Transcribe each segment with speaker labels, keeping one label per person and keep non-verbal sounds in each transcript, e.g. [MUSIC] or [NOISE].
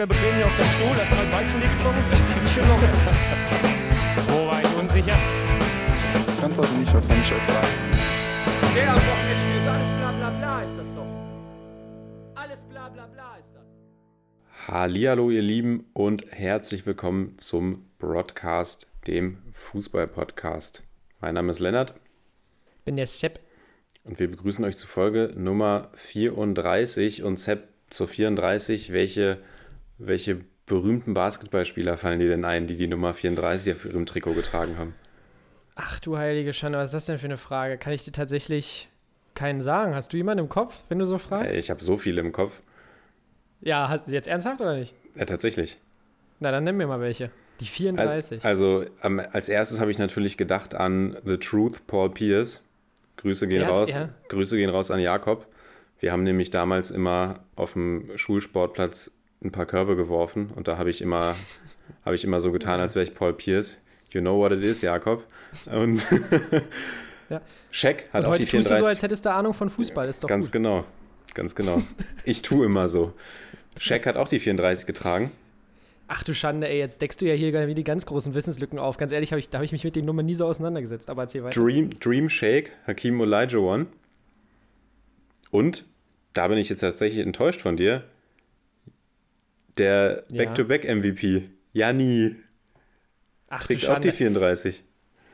Speaker 1: locker bequem hier auf deinem Stuhl, hast mal Weizen getrunken. [LAUGHS] Ist schon locker. Wo war ich unsicher?
Speaker 2: Ich antworte nicht, was ich euch sagen?
Speaker 1: Der am Wochenende ist alles bla bla bla ist das doch. Alles bla bla bla ist das.
Speaker 3: Hallihallo, ihr Lieben, und herzlich willkommen zum Broadcast, dem Fußball-Podcast. Mein Name ist Lennart
Speaker 4: bin der Sepp.
Speaker 3: und wir begrüßen euch zu Folge Nummer 34. Und Sepp, zur 34, welche, welche berühmten Basketballspieler fallen dir denn ein, die die Nummer 34 auf ihrem Trikot getragen haben?
Speaker 4: Ach du heilige Schande, was ist das denn für eine Frage? Kann ich dir tatsächlich keinen sagen? Hast du jemanden im Kopf, wenn du so fragst?
Speaker 3: Ich habe so viele im Kopf.
Speaker 4: ja, jetzt ernsthaft oder nicht?
Speaker 3: Ja, tatsächlich.
Speaker 4: Na, dann nenn mir mal welche. Die 34.
Speaker 3: Also, also als erstes habe ich natürlich gedacht an The Truth, Paul Pierce. Grüße gehen
Speaker 4: hat-
Speaker 3: raus.
Speaker 4: ja.
Speaker 3: Grüße gehen raus an Jakob. Wir haben nämlich damals immer auf dem Schulsportplatz ein paar Körbe geworfen und da habe ich immer, [LAUGHS] habe ich immer so getan, als wäre ich Paul Pierce. You know what it is, Jakob. Und
Speaker 4: Ja. [LAUGHS]
Speaker 3: Shaq hat
Speaker 4: Und
Speaker 3: auch
Speaker 4: heute
Speaker 3: die
Speaker 4: tust du
Speaker 3: 34.
Speaker 4: so, als hättest du Ahnung von Fußball. Ist doch
Speaker 3: Ganz
Speaker 4: gut.
Speaker 3: genau. Ganz genau. [LAUGHS] Ich tue immer so. Shaq hat auch die 34 getragen.
Speaker 4: Ach du Schande, ey, jetzt deckst du ja hier wie die ganz großen Wissenslücken auf. Ganz ehrlich, hab ich, da habe ich mich mit den Nummern nie so auseinandergesetzt. Aber erzähl weiter.
Speaker 3: Dream, Dream Shake, Hakim Olajuwon. Und, da bin ich jetzt tatsächlich enttäuscht von dir, der. Back-to-Back-MVP, Janni,
Speaker 4: Ach
Speaker 3: trägt auch die
Speaker 4: Schande.
Speaker 3: 34.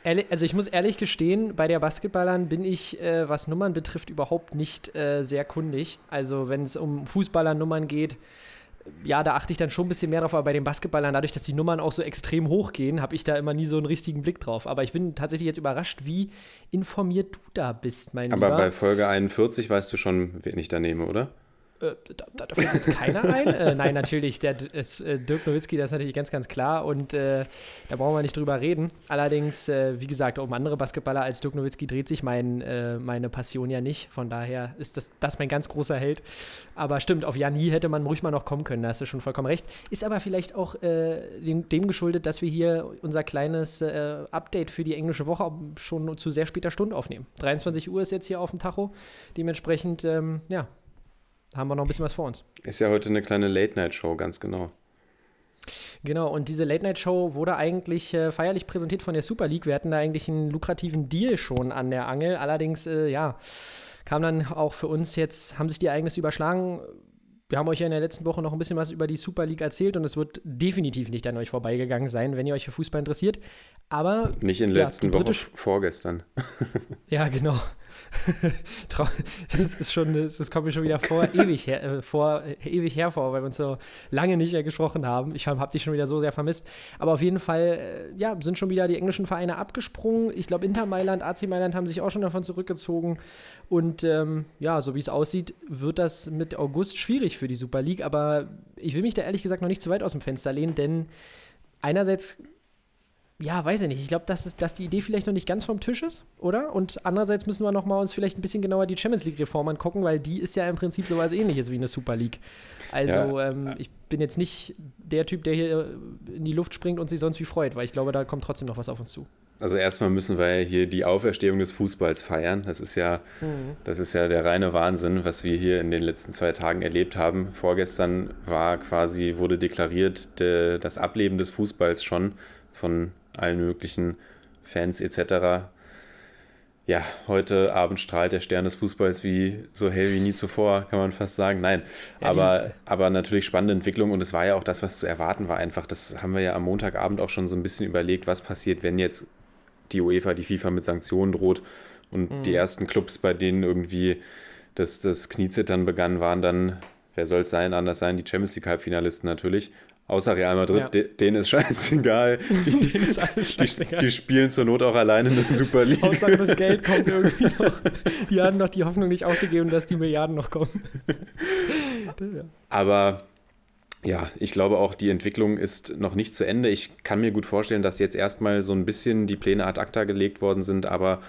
Speaker 4: Ehrlich, also ich muss ehrlich gestehen, bei der Basketballern bin ich, äh, was Nummern betrifft, überhaupt nicht äh, sehr kundig. Also wenn es um Fußballernummern geht, ja, da achte ich dann schon ein bisschen mehr drauf, aber bei den Basketballern, dadurch, dass die Nummern auch so extrem hoch gehen, habe ich da immer nie so einen richtigen Blick drauf. Aber ich bin tatsächlich jetzt überrascht, wie informiert du da bist, mein
Speaker 3: Aber
Speaker 4: Lieber.
Speaker 3: bei Folge 41 weißt du schon, wen ich da nehme, oder?
Speaker 4: Äh, da, da, fällt jetzt keiner ein? äh, nein, natürlich. Der ist, äh, Dirk Nowitzki, das ist natürlich ganz, ganz klar. Und äh, da brauchen wir nicht drüber reden. Allerdings, äh, wie gesagt, um andere Basketballer als Dirk Nowitzki dreht sich mein, äh, meine Passion ja nicht. Von daher ist das, das mein ganz großer Held. Aber stimmt, auf Jani hätte man ruhig mal noch kommen können. Da hast du schon vollkommen recht. Ist aber vielleicht auch dem, dem geschuldet, dass wir hier unser kleines Update für die englische Woche schon zu sehr später Stunde aufnehmen. 23 Uhr ist jetzt hier auf dem Tacho. Dementsprechend, ähm, ja, haben wir noch ein bisschen was vor uns.
Speaker 3: Ist ja heute eine kleine Late-Night-Show, ganz genau.
Speaker 4: Genau, und diese Late-Night-Show wurde eigentlich äh, feierlich präsentiert von der Super League. Wir hatten da eigentlich einen lukrativen Deal schon an der Angel. Allerdings, äh, ja, kam dann auch für uns jetzt, haben sich die Ereignisse überschlagen. Wir haben euch ja in der letzten Woche noch ein bisschen was über die Super League erzählt und es wird definitiv nicht an euch vorbeigegangen sein, wenn ihr euch für Fußball interessiert. Aber
Speaker 3: Nicht in der
Speaker 4: Ja,
Speaker 3: letzten Woche, vorgestern. [LAUGHS]
Speaker 4: Ja, genau. [LAUGHS] Das ist schon, das kommt mir schon wieder vor, ewig her, äh, vor, ewig hervor, weil wir uns so lange nicht mehr gesprochen haben. Ich habe dich schon wieder so sehr vermisst. Aber auf jeden Fall, äh, ja, sind schon wieder die englischen Vereine abgesprungen. Ich glaube, Inter Mailand, AC Mailand haben sich auch schon davon zurückgezogen. Und ähm, ja, so wie es aussieht, wird das mit August schwierig für die Super League. Aber ich will mich da ehrlich gesagt noch nicht zu weit aus dem Fenster lehnen, denn einerseits ja, weiß ich nicht. Ich glaube, dass, es- dass die Idee vielleicht noch nicht ganz vom Tisch ist, oder? Und andererseits müssen wir noch mal uns vielleicht ein bisschen genauer die Champions League-Reform angucken, weil die ist ja im Prinzip sowas ähnliches wie eine Super League. Also, ähm, ich bin jetzt nicht der Typ, der hier in die Luft springt und sich sonst wie freut, weil ich glaube, da kommt trotzdem noch was auf uns zu.
Speaker 3: Also erstmal müssen wir ja hier die Auferstehung des Fußballs feiern. Das ist ja, das ist ja der reine Wahnsinn, was wir hier in den letzten zwei Tagen erlebt haben. Vorgestern war quasi, wurde deklariert, de, das Ableben des Fußballs schon von allen möglichen Fans etc. Ja, heute Abend strahlt der Stern des Fußballs wie so hell wie nie zuvor, kann man fast sagen. Nein,
Speaker 4: Ja,
Speaker 3: aber, aber natürlich spannende Entwicklung und es war ja auch das, was zu erwarten war einfach. Das haben wir ja am Montagabend auch schon so ein bisschen überlegt, was passiert, wenn jetzt die UEFA, die FIFA mit Sanktionen droht und die ersten Clubs, bei denen irgendwie das, das Kniezittern begann, waren dann, wer soll es sein, anders sein, die Champions League Halbfinalisten natürlich. Außer Real Madrid,
Speaker 4: Ja.
Speaker 3: de, denen ist scheißegal. Die, [LAUGHS]
Speaker 4: Denen ist alles
Speaker 3: die,
Speaker 4: scheißegal.
Speaker 3: die spielen zur Not auch alleine in der Super League.
Speaker 4: Hauptsache, das [LAUGHS] Geld kommt irgendwie noch. Die hatten doch die Hoffnung nicht aufgegeben, dass die Milliarden noch kommen. [LAUGHS]
Speaker 3: Aber ja, ich glaube auch, die Entwicklung ist noch nicht zu Ende. Ich kann mir gut vorstellen, dass jetzt erstmal so ein bisschen die Pläne ad acta gelegt worden sind, aber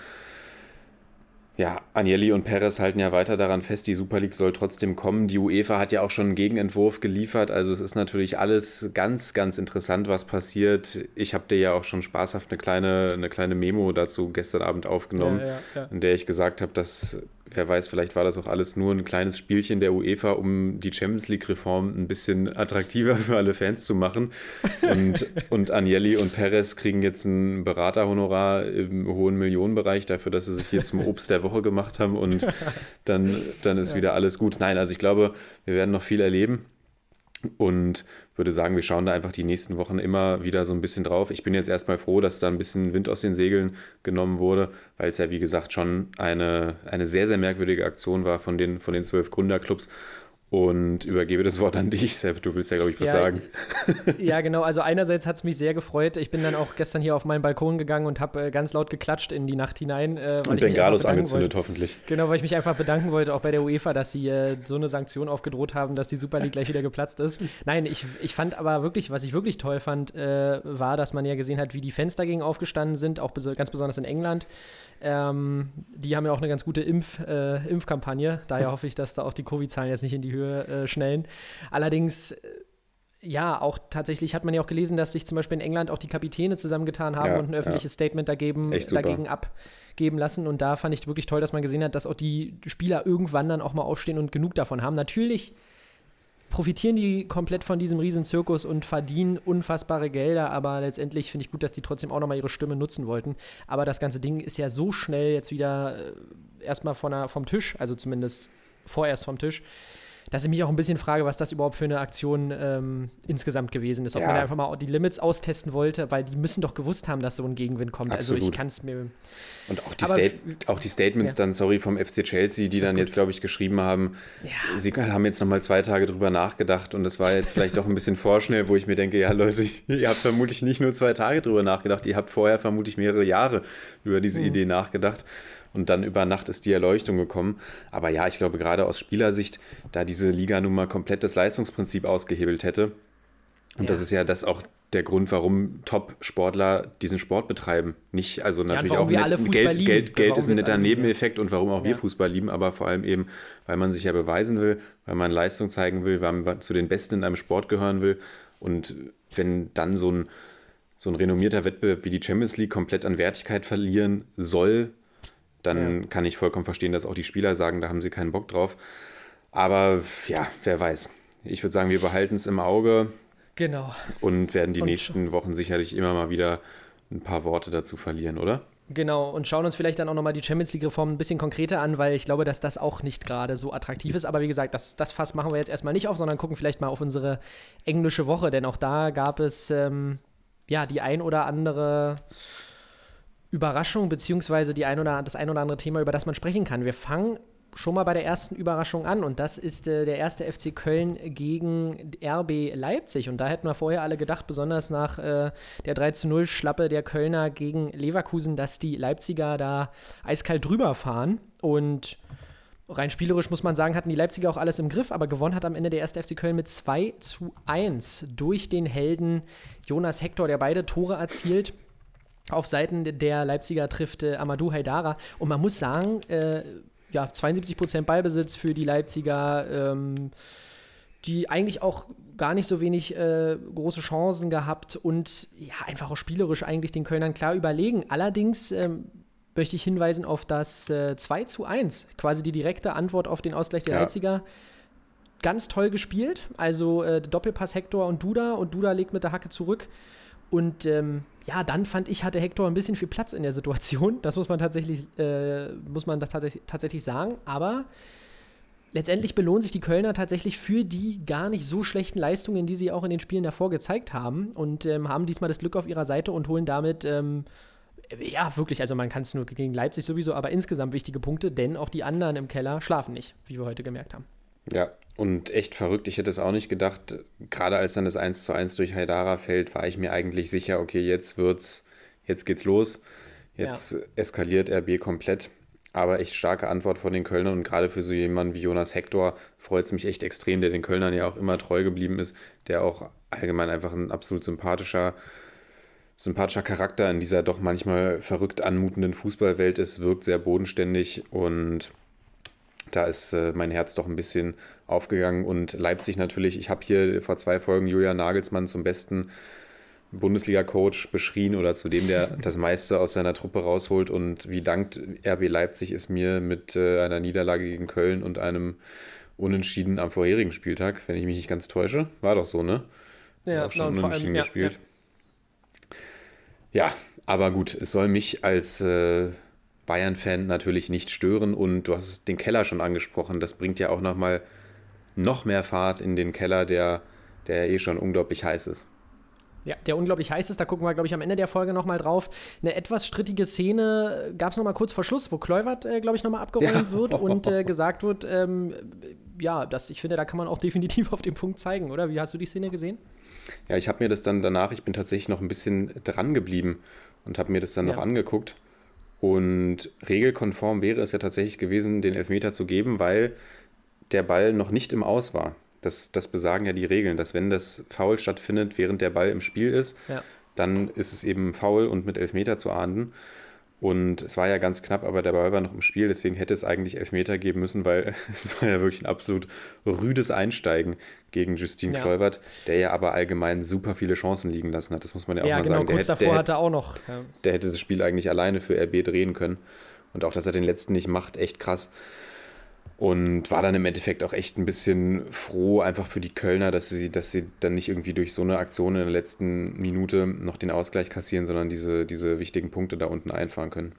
Speaker 3: ja, Agnelli und Perez halten ja weiter daran fest, die Super League soll trotzdem kommen. Die UEFA hat ja auch schon einen Gegenentwurf geliefert. Also es ist natürlich alles ganz, ganz interessant, was passiert. Ich habe dir ja auch schon spaßhaft eine kleine, eine kleine Memo dazu gestern Abend aufgenommen,
Speaker 4: Ja, ja, ja.
Speaker 3: in der ich gesagt habe, dass wer weiß, vielleicht war das auch alles nur ein kleines Spielchen der UEFA, um die Champions League-Reform ein bisschen attraktiver für alle Fans zu machen. Und, [LAUGHS] und Agnelli und Perez kriegen jetzt ein Beraterhonorar im hohen Millionenbereich dafür, dass sie sich hier zum Obst der Woche gemacht haben und [LAUGHS] dann, dann ist wieder alles gut. Nein, also ich glaube, wir werden noch viel erleben. Und würde sagen, wir schauen da einfach die nächsten Wochen immer wieder so ein bisschen drauf. Ich bin jetzt erstmal froh, dass da ein bisschen Wind aus den Segeln genommen wurde, weil es ja, wie gesagt, schon eine, eine sehr, sehr merkwürdige Aktion war von den, von den zwölf Gründerclubs und übergebe das Wort an dich, Sepp. Du willst ja, glaube ich, was
Speaker 4: ja,
Speaker 3: sagen.
Speaker 4: Ja, [LAUGHS] genau. Also einerseits hat es mich sehr gefreut. Ich bin dann auch gestern hier auf meinen Balkon gegangen und habe äh, ganz laut geklatscht in die Nacht hinein.
Speaker 3: Äh, und Bengalos angezündet, wollte. hoffentlich.
Speaker 4: Genau, weil ich mich einfach bedanken wollte, auch bei der UEFA, dass sie äh, so eine Sanktion aufgedroht haben, dass die Super League gleich wieder geplatzt ist. Nein, ich, ich fand aber wirklich, was ich wirklich toll fand, äh, war, dass man ja gesehen hat, wie die Fans dagegen aufgestanden sind, auch ganz besonders in England. Ähm, die haben ja auch eine ganz gute Impf, äh, Impfkampagne. Daher hoffe ich, dass da auch die Covid-Zahlen jetzt nicht in die Höhe äh, schnellen. Allerdings äh, ja, auch tatsächlich hat man ja auch gelesen, dass sich zum Beispiel in England auch die Kapitäne zusammengetan haben ja, und ein öffentliches ja. Statement dagegen, dagegen abgeben lassen. Und da fand ich wirklich toll, dass man gesehen hat, dass auch die Spieler irgendwann dann auch mal aufstehen und genug davon haben. Natürlich profitieren die komplett von diesem Riesenzirkus und verdienen unfassbare Gelder, aber letztendlich finde ich gut, dass die trotzdem auch nochmal ihre Stimme nutzen wollten. Aber das ganze Ding ist ja so schnell jetzt wieder äh, erstmal vom Tisch, also zumindest vorerst vom Tisch, dass ich mich auch ein bisschen frage, was das überhaupt für eine Aktion ähm, insgesamt gewesen ist. Ob ja. man einfach mal die Limits austesten wollte, weil die müssen doch gewusst haben, dass so ein Gegenwind kommt. Absolut. Also ich kann es mir.
Speaker 3: Und auch die, Stat auch die Statements ja. dann, sorry, vom FC Chelsea, die das dann jetzt, glaube ich, geschrieben haben, ja. sie haben jetzt nochmal zwei Tage drüber nachgedacht und das war jetzt vielleicht doch ein bisschen [LAUGHS] vorschnell, wo ich mir denke, ja Leute, ihr habt vermutlich nicht nur zwei Tage drüber nachgedacht, ihr habt vorher vermutlich mehrere Jahre über diese mhm. Idee nachgedacht und dann über Nacht ist die Erleuchtung gekommen. Aber ja, ich glaube, gerade aus Spielersicht, da diese Liga nun mal komplett das Leistungsprinzip ausgehebelt hätte. Und ja. das ist ja das auch der Grund, warum Top-Sportler diesen Sport betreiben. Nicht, also natürlich ja, auch net, Geld, Geld, Geld ist ein netter Nebeneffekt und warum auch wir Fußball lieben, aber vor allem eben, weil man sich ja beweisen will, weil man Leistung zeigen will, weil man zu den Besten in einem Sport gehören will. Und wenn dann so ein, so ein renommierter Wettbewerb wie die Champions League komplett an Wertigkeit verlieren soll, dann ja. kann ich vollkommen verstehen, dass auch die Spieler sagen, da haben sie keinen Bock drauf. Aber ja, wer weiß. Ich würde sagen, wir behalten es im Auge.
Speaker 4: Genau.
Speaker 3: Und werden die und nächsten Wochen sicherlich immer mal wieder ein paar Worte dazu verlieren, oder?
Speaker 4: Genau, und schauen uns vielleicht dann auch nochmal die Champions League-Reform ein bisschen konkreter an, weil ich glaube, dass das auch nicht gerade so attraktiv ist. Aber wie gesagt, das, das Fass machen wir jetzt erstmal nicht auf, sondern gucken vielleicht mal auf unsere englische Woche, denn auch da gab es ähm, ja die ein oder andere Überraschung, beziehungsweise die ein oder, das ein oder andere Thema, über das man sprechen kann. Wir fangen schon mal bei der ersten Überraschung an und das ist äh, der erste FC Köln gegen RB Leipzig. Und da hätten wir vorher alle gedacht, besonders nach äh, der 3 zu 0 Schlappe der Kölner gegen Leverkusen, dass die Leipziger da eiskalt drüber fahren. Und rein spielerisch muss man sagen, hatten die Leipziger auch alles im Griff, aber gewonnen hat am Ende der erste FC Köln mit 2 zu 1 durch den Helden Jonas Hector, der beide Tore erzielt auf Seiten der Leipziger trifft äh, Amadou Haidara. Und man muss sagen, äh, ja, 72% Ballbesitz für die Leipziger, ähm, die eigentlich auch gar nicht so wenig äh, große Chancen gehabt und ja, einfach auch spielerisch eigentlich den Kölnern klar überlegen. Allerdings ähm, möchte ich hinweisen auf das äh, 2 zu 1, quasi die direkte Antwort auf den Ausgleich der ja. Leipziger. Ganz toll gespielt. Also äh, Doppelpass Hector und Duda und Duda legt mit der Hacke zurück. Und ähm, ja, dann fand ich, hatte Hector ein bisschen viel Platz in der Situation. Das muss man tatsächlich, äh, muss man das tatsächlich, tatsächlich sagen. Aber letztendlich belohnen sich die Kölner tatsächlich für die gar nicht so schlechten Leistungen, die sie auch in den Spielen davor gezeigt haben. Und ähm, haben diesmal das Glück auf ihrer Seite und holen damit. Ähm, ja, wirklich, also man kann es nur gegen Leipzig sowieso, aber insgesamt wichtige Punkte, denn auch die anderen im Keller schlafen nicht, wie wir heute gemerkt haben.
Speaker 3: Ja, und echt verrückt. Ich hätte es auch nicht gedacht. Gerade als dann das 1 zu 1 durch Haidara fällt, war ich mir eigentlich sicher, okay, jetzt wird's, jetzt geht's los. Jetzt ja. eskaliert RB komplett. Aber echt starke Antwort von den Kölnern und gerade für so jemanden wie Jonas Hector freut es mich echt extrem, der den Kölnern ja auch immer treu geblieben ist, der auch allgemein einfach ein absolut sympathischer, sympathischer Charakter in dieser doch manchmal verrückt anmutenden Fußballwelt ist, wirkt sehr bodenständig und da ist äh, mein Herz doch ein bisschen aufgegangen. Und Leipzig natürlich, ich habe hier vor zwei Folgen Julian Nagelsmann zum besten Bundesliga-Coach beschrien oder zu dem, der [LAUGHS] das meiste aus seiner Truppe rausholt. Und wie dankt RB Leipzig es mir mit äh, einer Niederlage gegen Köln und einem Unentschieden am vorherigen Spieltag, wenn ich mich nicht ganz täusche. War doch so, ne?
Speaker 4: Ja,
Speaker 3: auch schon unentschieden
Speaker 4: allem, ja,
Speaker 3: gespielt. Ja. aber gut, es soll mich als äh, Bayern-Fan natürlich nicht stören und du hast den Keller schon angesprochen. Das bringt ja auch nochmal noch mehr Fahrt in den Keller, der, der eh schon unglaublich heiß ist.
Speaker 4: Ja, der unglaublich heiß ist, da gucken wir, glaube ich, am Ende der Folge nochmal drauf. Eine etwas strittige Szene gab es nochmal kurz vor Schluss, wo Kluivert, äh, glaube ich, nochmal abgeräumt
Speaker 3: Ja.
Speaker 4: wird [LAUGHS] und äh, gesagt wird, ähm, ja, das, ich finde, da kann man auch definitiv [LAUGHS] auf den Punkt zeigen, oder? Wie hast du die Szene gesehen?
Speaker 3: Ja, ich habe mir das dann danach, ich bin tatsächlich noch ein bisschen dran geblieben und habe mir das dann
Speaker 4: Ja.
Speaker 3: noch angeguckt. Und regelkonform wäre es ja tatsächlich gewesen, den Elfmeter zu geben, weil der Ball noch nicht im Aus war. Das, das besagen ja die Regeln, dass wenn das Foul stattfindet, während der Ball im Spiel ist,
Speaker 4: Ja.
Speaker 3: dann ist es eben Foul und mit Elfmeter zu ahnden. Und es war ja ganz knapp, aber der Ball war noch im Spiel, deswegen hätte es eigentlich Elfmeter geben müssen, weil [LAUGHS] es war ja wirklich ein absolut rüdes Einsteigen gegen Justin
Speaker 4: Ja.
Speaker 3: Kluivert, der ja aber allgemein super viele Chancen liegen lassen hat. Das muss man ja auch
Speaker 4: Ja,
Speaker 3: mal
Speaker 4: genau,
Speaker 3: sagen. Der,
Speaker 4: kurz
Speaker 3: hätte-
Speaker 4: davor
Speaker 3: der,
Speaker 4: hat er auch noch. Ja.
Speaker 3: der hätte das Spiel eigentlich alleine für RB drehen können. Und auch, dass er den letzten nicht macht, echt krass. Und war dann im Endeffekt auch echt ein bisschen froh, einfach für die Kölner, dass sie, dass sie dann nicht irgendwie durch so eine Aktion in der letzten Minute noch den Ausgleich kassieren, sondern diese, diese wichtigen Punkte da unten einfahren können.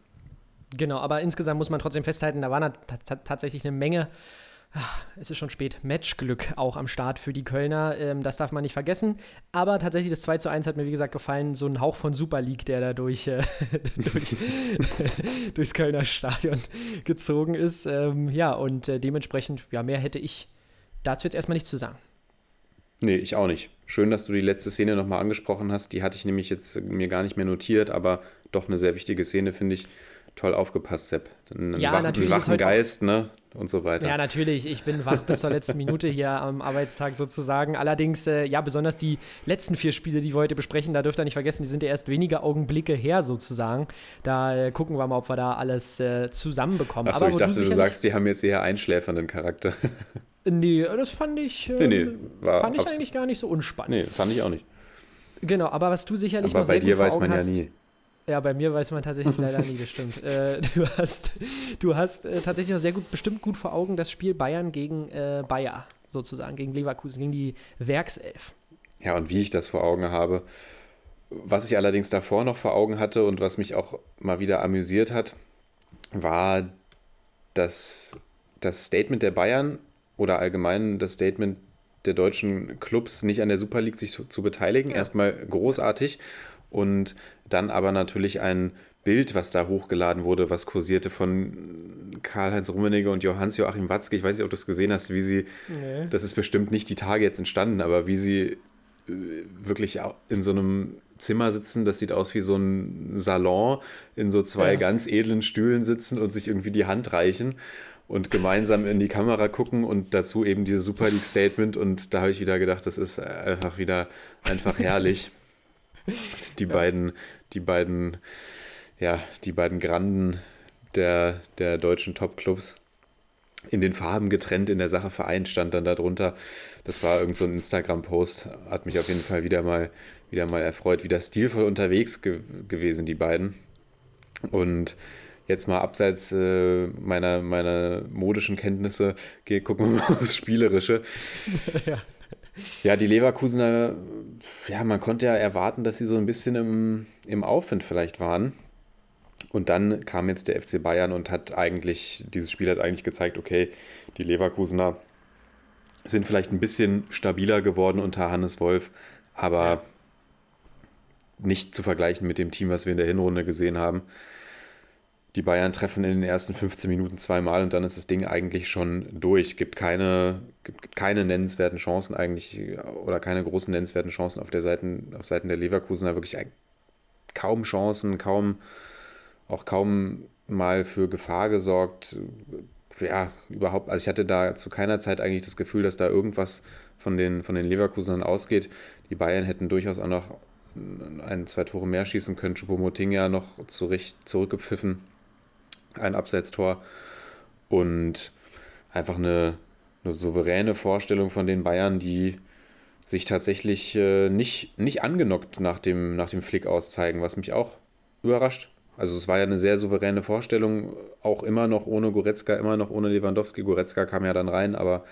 Speaker 4: Genau, aber insgesamt muss man trotzdem festhalten, da war na- ta- ta- tatsächlich eine Menge, es ist schon spät, Matchglück auch am Start für die Kölner. Ähm, das darf man nicht vergessen. Aber tatsächlich das 2 zu 1 hat mir, wie gesagt, gefallen. So ein Hauch von Super League, der da durch, äh, [LAUGHS] durch, [LAUGHS] durchs Kölner Stadion gezogen ist. Ähm, ja, und äh, dementsprechend, ja, mehr hätte ich dazu jetzt erstmal nichts zu sagen.
Speaker 3: Nee, ich auch nicht. Schön, dass du die letzte Szene nochmal angesprochen hast. Die hatte ich nämlich jetzt mir gar nicht mehr notiert, aber doch eine sehr wichtige Szene, finde ich. Toll aufgepasst, Sepp. Ein,
Speaker 4: Ja,
Speaker 3: wach,
Speaker 4: natürlich
Speaker 3: ein wachen Geist, ne? Und so weiter.
Speaker 4: Ja, natürlich. Ich bin wach bis zur letzten Minute hier am Arbeitstag sozusagen. Allerdings, äh, ja, besonders die letzten vier Spiele, die wir heute besprechen, da dürft ihr nicht vergessen, die sind ja erst wenige Augenblicke her sozusagen. Da äh, gucken wir mal, ob wir da alles äh, zusammenbekommen.
Speaker 3: Achso, ich
Speaker 4: wo
Speaker 3: dachte, du
Speaker 4: sicherlich-
Speaker 3: sagst, die haben jetzt eher einschläfernden Charakter. [LAUGHS]
Speaker 4: Nee, das fand ich,
Speaker 3: Nee, nee, war
Speaker 4: fand ich eigentlich gar nicht so unspannend.
Speaker 3: nee, fand ich auch nicht.
Speaker 4: Genau, aber was du sicherlich
Speaker 3: Aber
Speaker 4: noch sehr
Speaker 3: bei dir
Speaker 4: gut vor
Speaker 3: weiß
Speaker 4: Augen
Speaker 3: man ja nie.
Speaker 4: Ja, bei mir weiß man tatsächlich [LAUGHS] leider nie, das stimmt. Äh, du hast, du hast äh, tatsächlich noch sehr gut, bestimmt gut vor Augen das Spiel Bayern gegen äh, Bayer, sozusagen, gegen Leverkusen, gegen die Werkself.
Speaker 3: Ja, und wie ich das vor Augen habe. Was ich allerdings davor noch vor Augen hatte und was mich auch mal wieder amüsiert hat, war das, das Statement der Bayern oder allgemein das Statement der deutschen Clubs, nicht an der Super League sich zu, zu beteiligen. Erstmal großartig und dann aber natürlich ein Bild, was da hochgeladen wurde, was kursierte von Karl-Heinz Rummenigge und Johannes-Joachim Watzke. Ich weiß nicht, ob du es gesehen hast, wie sie
Speaker 4: Nee.
Speaker 3: das ist bestimmt nicht die Tage jetzt entstanden, aber wie sie äh, wirklich in so einem Zimmer sitzen, das sieht aus wie so ein Salon, in so zwei
Speaker 4: Ja.
Speaker 3: ganz edlen Stühlen sitzen und sich irgendwie die Hand reichen und gemeinsam in die Kamera gucken und dazu eben dieses Super League Statement und da habe ich wieder gedacht, das ist einfach wieder einfach herrlich. [LAUGHS] Die beiden, die beiden, ja, die beiden Granden der, der deutschen Top-Clubs in den Farben getrennt in der Sache vereint, stand dann darunter. Das war irgend so ein Instagram-Post, hat mich auf jeden Fall wieder mal, wieder mal erfreut, wieder stilvoll unterwegs ge gewesen, die beiden. Und jetzt mal abseits äh, meiner, meiner modischen Kenntnisse, geh, gucken wir mal aufs Spielerische. [LAUGHS]
Speaker 4: Ja.
Speaker 3: Ja, die Leverkusener, ja, man konnte ja erwarten, dass sie so ein bisschen im, im Aufwind vielleicht waren. Und dann kam jetzt der FC Bayern und hat eigentlich, dieses Spiel hat eigentlich gezeigt, okay, die Leverkusener sind vielleicht ein bisschen stabiler geworden unter Hannes Wolf, aber
Speaker 4: Ja.
Speaker 3: nicht zu vergleichen mit dem Team, was wir in der Hinrunde gesehen haben. Die Bayern treffen in den ersten 15 Minuten zweimal und dann ist das Ding eigentlich schon durch. Gibt keine, gibt keine nennenswerten Chancen eigentlich oder keine großen nennenswerten Chancen auf der Seiten, auf Seiten der Leverkusener. Wirklich kaum Chancen, kaum, auch kaum mal für Gefahr gesorgt. Ja, überhaupt, also ich hatte da zu keiner Zeit eigentlich das Gefühl, dass da irgendwas von den, von den Leverkusenern ausgeht. Die Bayern hätten durchaus auch noch ein, zwei Tore mehr schießen können. Choupo-Moting ja noch zurecht zurückgepfiffen. Ein Abseitstor. Und einfach eine, eine souveräne Vorstellung von den Bayern, die sich tatsächlich äh, nicht, nicht angenockt nach dem, nach dem Flick auszeigen, was mich auch überrascht. Also es war ja eine sehr souveräne Vorstellung, auch immer noch ohne Goretzka, immer noch ohne Lewandowski. Goretzka kam ja dann rein, aber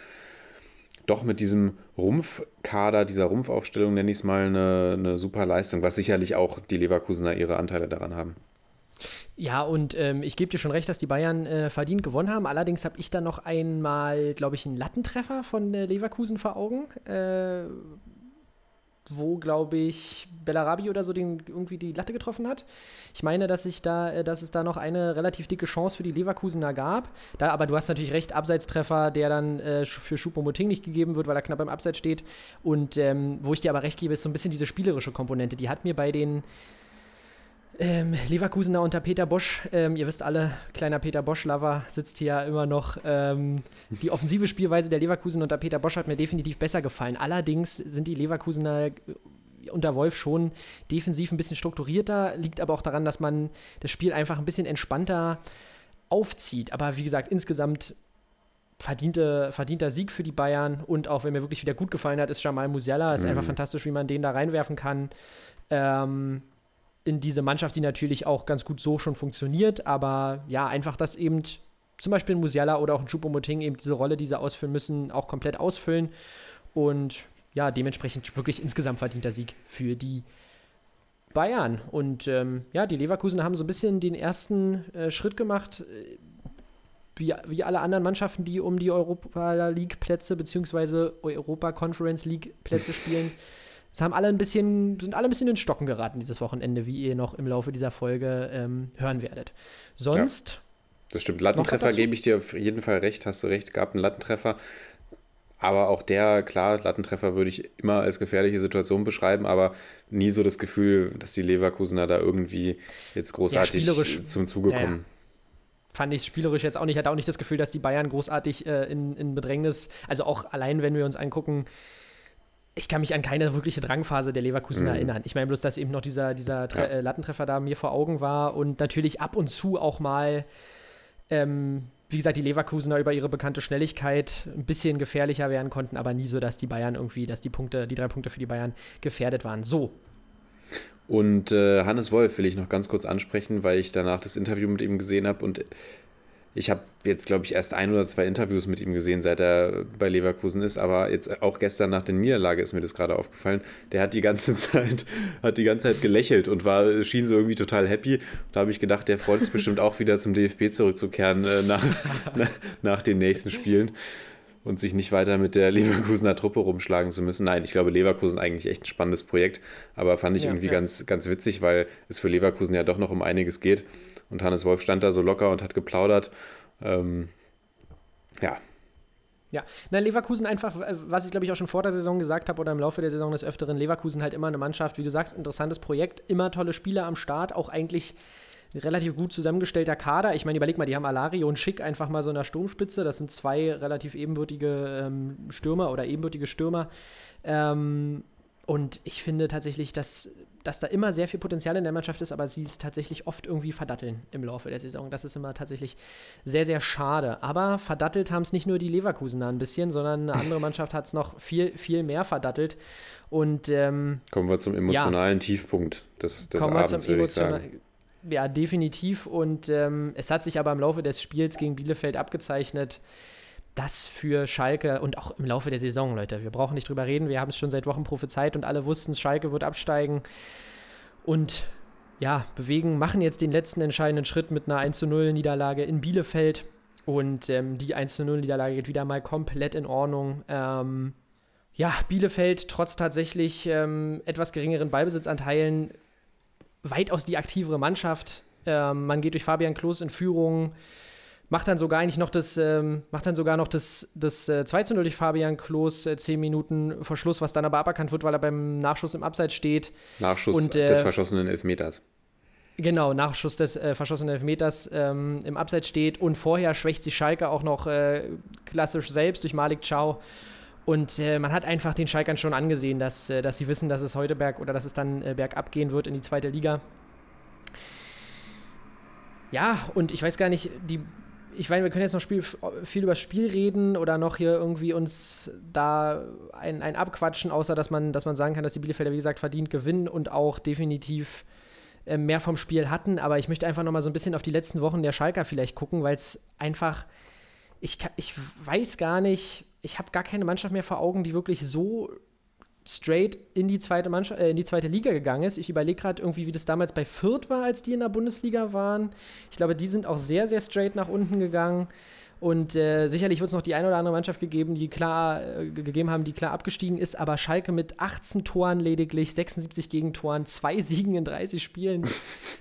Speaker 3: doch mit diesem Rumpfkader, dieser Rumpfaufstellung nenne ich es mal eine, eine super Leistung, was sicherlich auch die Leverkusener ihre Anteile daran haben.
Speaker 4: Ja, und ähm, ich gebe dir schon recht, dass die Bayern äh, verdient gewonnen haben. Allerdings habe ich da noch einmal, glaube ich, einen Lattentreffer von äh, Leverkusen vor Augen. Äh, wo, glaube ich, Bellarabi oder so den, irgendwie die Latte getroffen hat. Ich meine, dass, ich da, äh, dass es da noch eine relativ dicke Chance für die Leverkusener gab. Da, aber du hast natürlich recht, Abseitstreffer, der dann äh, für Schuppomoting nicht gegeben wird, weil er knapp im Abseits steht. Und ähm, wo ich dir aber recht gebe, ist so ein bisschen diese spielerische Komponente. Die hat mir bei den ähm, Leverkusener unter Peter Bosch, ähm, ihr wisst alle, kleiner Peter Bosch-Lover sitzt hier immer noch. Ähm, die offensive Spielweise der Leverkusen unter Peter Bosch hat mir definitiv besser gefallen. Allerdings sind die Leverkusener äh, unter Wolf schon defensiv ein bisschen strukturierter, liegt aber auch daran, dass man das Spiel einfach ein bisschen entspannter aufzieht. Aber wie gesagt, insgesamt verdiente, verdienter Sieg für die Bayern und auch wenn mir wirklich wieder gut gefallen hat, ist Jamal Musiala. Ist mhm. einfach fantastisch, wie man den da reinwerfen kann. Ähm, in diese Mannschaft, die natürlich auch ganz gut so schon funktioniert, aber ja, einfach, dass eben zum Beispiel ein Musiala oder auch ein Choupo-Moting eben diese Rolle, die sie ausfüllen müssen, auch komplett ausfüllen und ja, dementsprechend wirklich insgesamt verdienter Sieg für die Bayern. Und ähm, ja, die Leverkusen haben so ein bisschen den ersten äh, Schritt gemacht, äh, wie, wie alle anderen Mannschaften, die um die Europa League-Plätze bzw. Europa Conference League-Plätze spielen. [LAUGHS] Es haben alle ein bisschen, sind alle ein bisschen in den Stocken geraten dieses Wochenende, wie ihr noch im Laufe dieser Folge ähm, hören werdet. Sonst. Ja,
Speaker 3: das stimmt. Lattentreffer gebe ich dir auf jeden Fall recht, hast du recht, gab einen Lattentreffer. Aber auch der, klar, Lattentreffer würde ich immer als gefährliche Situation beschreiben, aber nie so das Gefühl, dass die Leverkusener da irgendwie jetzt großartig ja, zum Zuge kommen. Ja, ja
Speaker 4: fand ich spielerisch jetzt auch nicht. Ich hatte auch nicht das Gefühl, dass die Bayern großartig äh, in, in Bedrängnis, also auch allein, wenn wir uns angucken, ich kann mich an keine wirkliche Drangphase der Leverkusen mhm. erinnern. Ich meine bloß, dass eben noch dieser, dieser ja. äh, Lattentreffer da mir vor Augen war und natürlich ab und zu auch mal, ähm, wie gesagt, die Leverkusener über ihre bekannte Schnelligkeit ein bisschen gefährlicher werden konnten, aber nie so, dass die Bayern irgendwie, dass die Punkte, die drei Punkte für die Bayern gefährdet waren. So.
Speaker 3: Und äh, Hannes Wolf will ich noch ganz kurz ansprechen, weil ich danach das Interview mit ihm gesehen habe und ich habe jetzt, glaube ich, erst ein oder zwei Interviews mit ihm gesehen, seit er bei Leverkusen ist, aber jetzt auch gestern nach der Niederlage ist mir das gerade aufgefallen. Der hat die ganze [LAUGHS] Zeit, hat die ganze Zeit gelächelt und war, schien so irgendwie total happy. Da habe ich gedacht, der freut sich bestimmt auch wieder zum DFB zurückzukehren äh, nach, [LAUGHS] nach, nach den nächsten Spielen und sich nicht weiter mit der Leverkusener Truppe rumschlagen zu müssen. Nein, ich glaube, Leverkusen eigentlich echt ein spannendes Projekt, aber fand ich ja, irgendwie ja. Ganz, ganz witzig, weil es für Leverkusen ja doch noch um einiges geht. Und Hannes Wolf stand da so locker und hat geplaudert. Ähm, ja.
Speaker 4: Ja, na, Leverkusen einfach, was ich glaube ich auch schon vor der Saison gesagt habe oder im Laufe der Saison des Öfteren, Leverkusen halt immer eine Mannschaft, wie du sagst, interessantes Projekt, immer tolle Spieler am Start, auch eigentlich relativ gut zusammengestellter Kader. Ich meine, überleg mal, die haben Alario und Schick einfach mal so in der Sturmspitze. Das sind zwei relativ ebenbürtige ähm, Stürmer oder ebenbürtige Stürmer. Ähm, und ich finde tatsächlich, dass dass da immer sehr viel Potenzial in der Mannschaft ist, aber sie es tatsächlich oft irgendwie verdatteln im Laufe der Saison. Das ist immer tatsächlich sehr, sehr schade. Aber verdattelt haben es nicht nur die Leverkusener ein bisschen, sondern eine andere [LAUGHS] Mannschaft hat es noch viel, viel mehr verdattelt. Und ähm,
Speaker 3: kommen wir zum emotionalen ja, Tiefpunkt des, des kommen Abends, würde ich sagen.
Speaker 4: Ja, definitiv. Und ähm, es hat sich aber im Laufe des Spiels gegen Bielefeld abgezeichnet, das für Schalke und auch im Laufe der Saison, Leute, wir brauchen nicht drüber reden, wir haben es schon seit Wochen prophezeit und alle wussten, Schalke wird absteigen und ja, bewegen, machen jetzt den letzten entscheidenden Schritt mit einer 1 0 Niederlage in Bielefeld und ähm, die 1 0 Niederlage geht wieder mal komplett in Ordnung. Ähm, ja, Bielefeld trotz tatsächlich ähm, etwas geringeren Ballbesitzanteilen weitaus die aktivere Mannschaft. Ähm, man geht durch Fabian Klos in Führung macht dann sogar eigentlich noch das, ähm, macht dann sogar noch das, das äh, 2 zu 0 durch Fabian Klos, äh, 10 Minuten Verschluss, was dann aber aberkannt wird, weil er beim Nachschuss im Abseits steht.
Speaker 3: Nachschuss und, äh, des verschossenen Elfmeters.
Speaker 4: Genau, Nachschuss des äh, verschossenen Elfmeters ähm, im Abseits steht und vorher schwächt sich Schalke auch noch äh, klassisch selbst durch Malik Chow. Und äh, man hat einfach den Schalkern schon angesehen, dass, äh, dass sie wissen, dass es heute berg oder dass es dann bergab gehen wird in die zweite Liga. Ja, und ich weiß gar nicht, die ich meine, wir können jetzt noch Spiel, viel über Spiel reden oder noch hier irgendwie uns da ein, ein abquatschen, außer dass man, dass man sagen kann, dass die Bielefelder, wie gesagt, verdient gewinnen und auch definitiv äh, mehr vom Spiel hatten. Aber ich möchte einfach noch mal so ein bisschen auf die letzten Wochen der Schalker vielleicht gucken, weil es einfach, ich, ich weiß gar nicht, ich habe gar keine Mannschaft mehr vor Augen, die wirklich so straight in die zweite Mannschaft, äh, in die zweite Liga gegangen ist. Ich überlege gerade irgendwie, wie das damals bei Fürth war, als die in der Bundesliga waren. Ich glaube, die sind auch sehr, sehr straight nach unten gegangen. Und äh, sicherlich wird es noch die eine oder andere Mannschaft gegeben, die klar äh, gegeben haben, die klar abgestiegen ist, aber Schalke mit 18 Toren lediglich, 76 Gegentoren, zwei [LAUGHS] Siegen in 30 Spielen,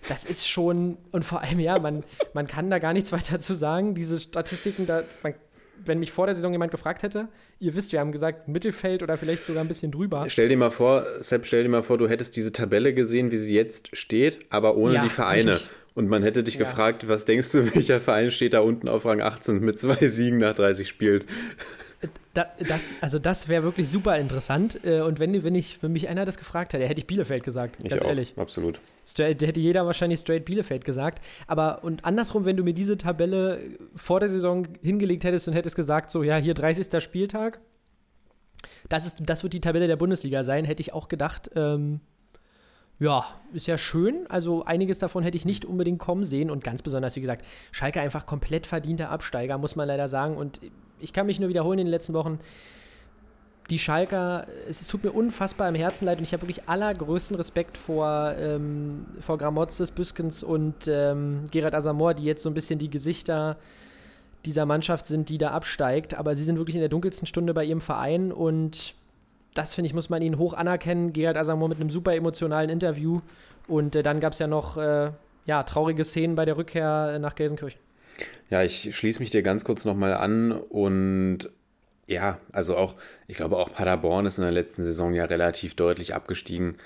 Speaker 4: das ist schon, und vor allem, ja, man, man kann da gar nichts weiter zu sagen. Diese Statistiken, da, man wenn mich vor der Saison jemand gefragt hätte, ihr wisst, wir haben gesagt Mittelfeld oder vielleicht sogar ein bisschen drüber.
Speaker 3: Stell dir mal vor, Sepp, stell dir mal vor, du hättest diese Tabelle gesehen, wie sie jetzt steht, aber ohne ja, die Vereine. Richtig. Und man hätte dich ja. gefragt, was denkst du, [LAUGHS] welcher Verein steht da unten auf Rang 18 mit zwei Siegen nach 30 Spielen?
Speaker 4: Da, das, also das wäre wirklich super interessant. Äh, und wenn, wenn, ich, wenn mich einer das gefragt hätte, hätte ich Bielefeld gesagt,
Speaker 3: ich
Speaker 4: ganz
Speaker 3: auch,
Speaker 4: ehrlich.
Speaker 3: Absolut.
Speaker 4: Straight, hätte jeder wahrscheinlich straight Bielefeld gesagt. Aber und andersrum, wenn du mir diese Tabelle vor der Saison hingelegt hättest und hättest gesagt, so ja, hier 30. Spieltag, das, ist, das wird die Tabelle der Bundesliga sein, hätte ich auch gedacht, ähm, ja, ist ja schön. Also einiges davon hätte ich nicht unbedingt kommen sehen und ganz besonders, wie gesagt, Schalke einfach komplett verdienter Absteiger, muss man leider sagen. Und ich kann mich nur wiederholen in den letzten Wochen. Die Schalker, es, es tut mir unfassbar im Herzen leid und ich habe wirklich allergrößten Respekt vor, ähm, vor Gramotzes, Büskens und ähm, Gerard Asamoah, die jetzt so ein bisschen die Gesichter dieser Mannschaft sind, die da absteigt. Aber sie sind wirklich in der dunkelsten Stunde bei ihrem Verein und das finde ich, muss man ihnen hoch anerkennen. Gerard Asamoah mit einem super emotionalen Interview. Und äh, dann gab es ja noch äh, ja, traurige Szenen bei der Rückkehr nach Gelsenkirchen.
Speaker 3: Ja, ich schließe mich dir ganz kurz nochmal an und ja, also auch, ich glaube auch Paderborn ist in der letzten Saison ja relativ deutlich abgestiegen.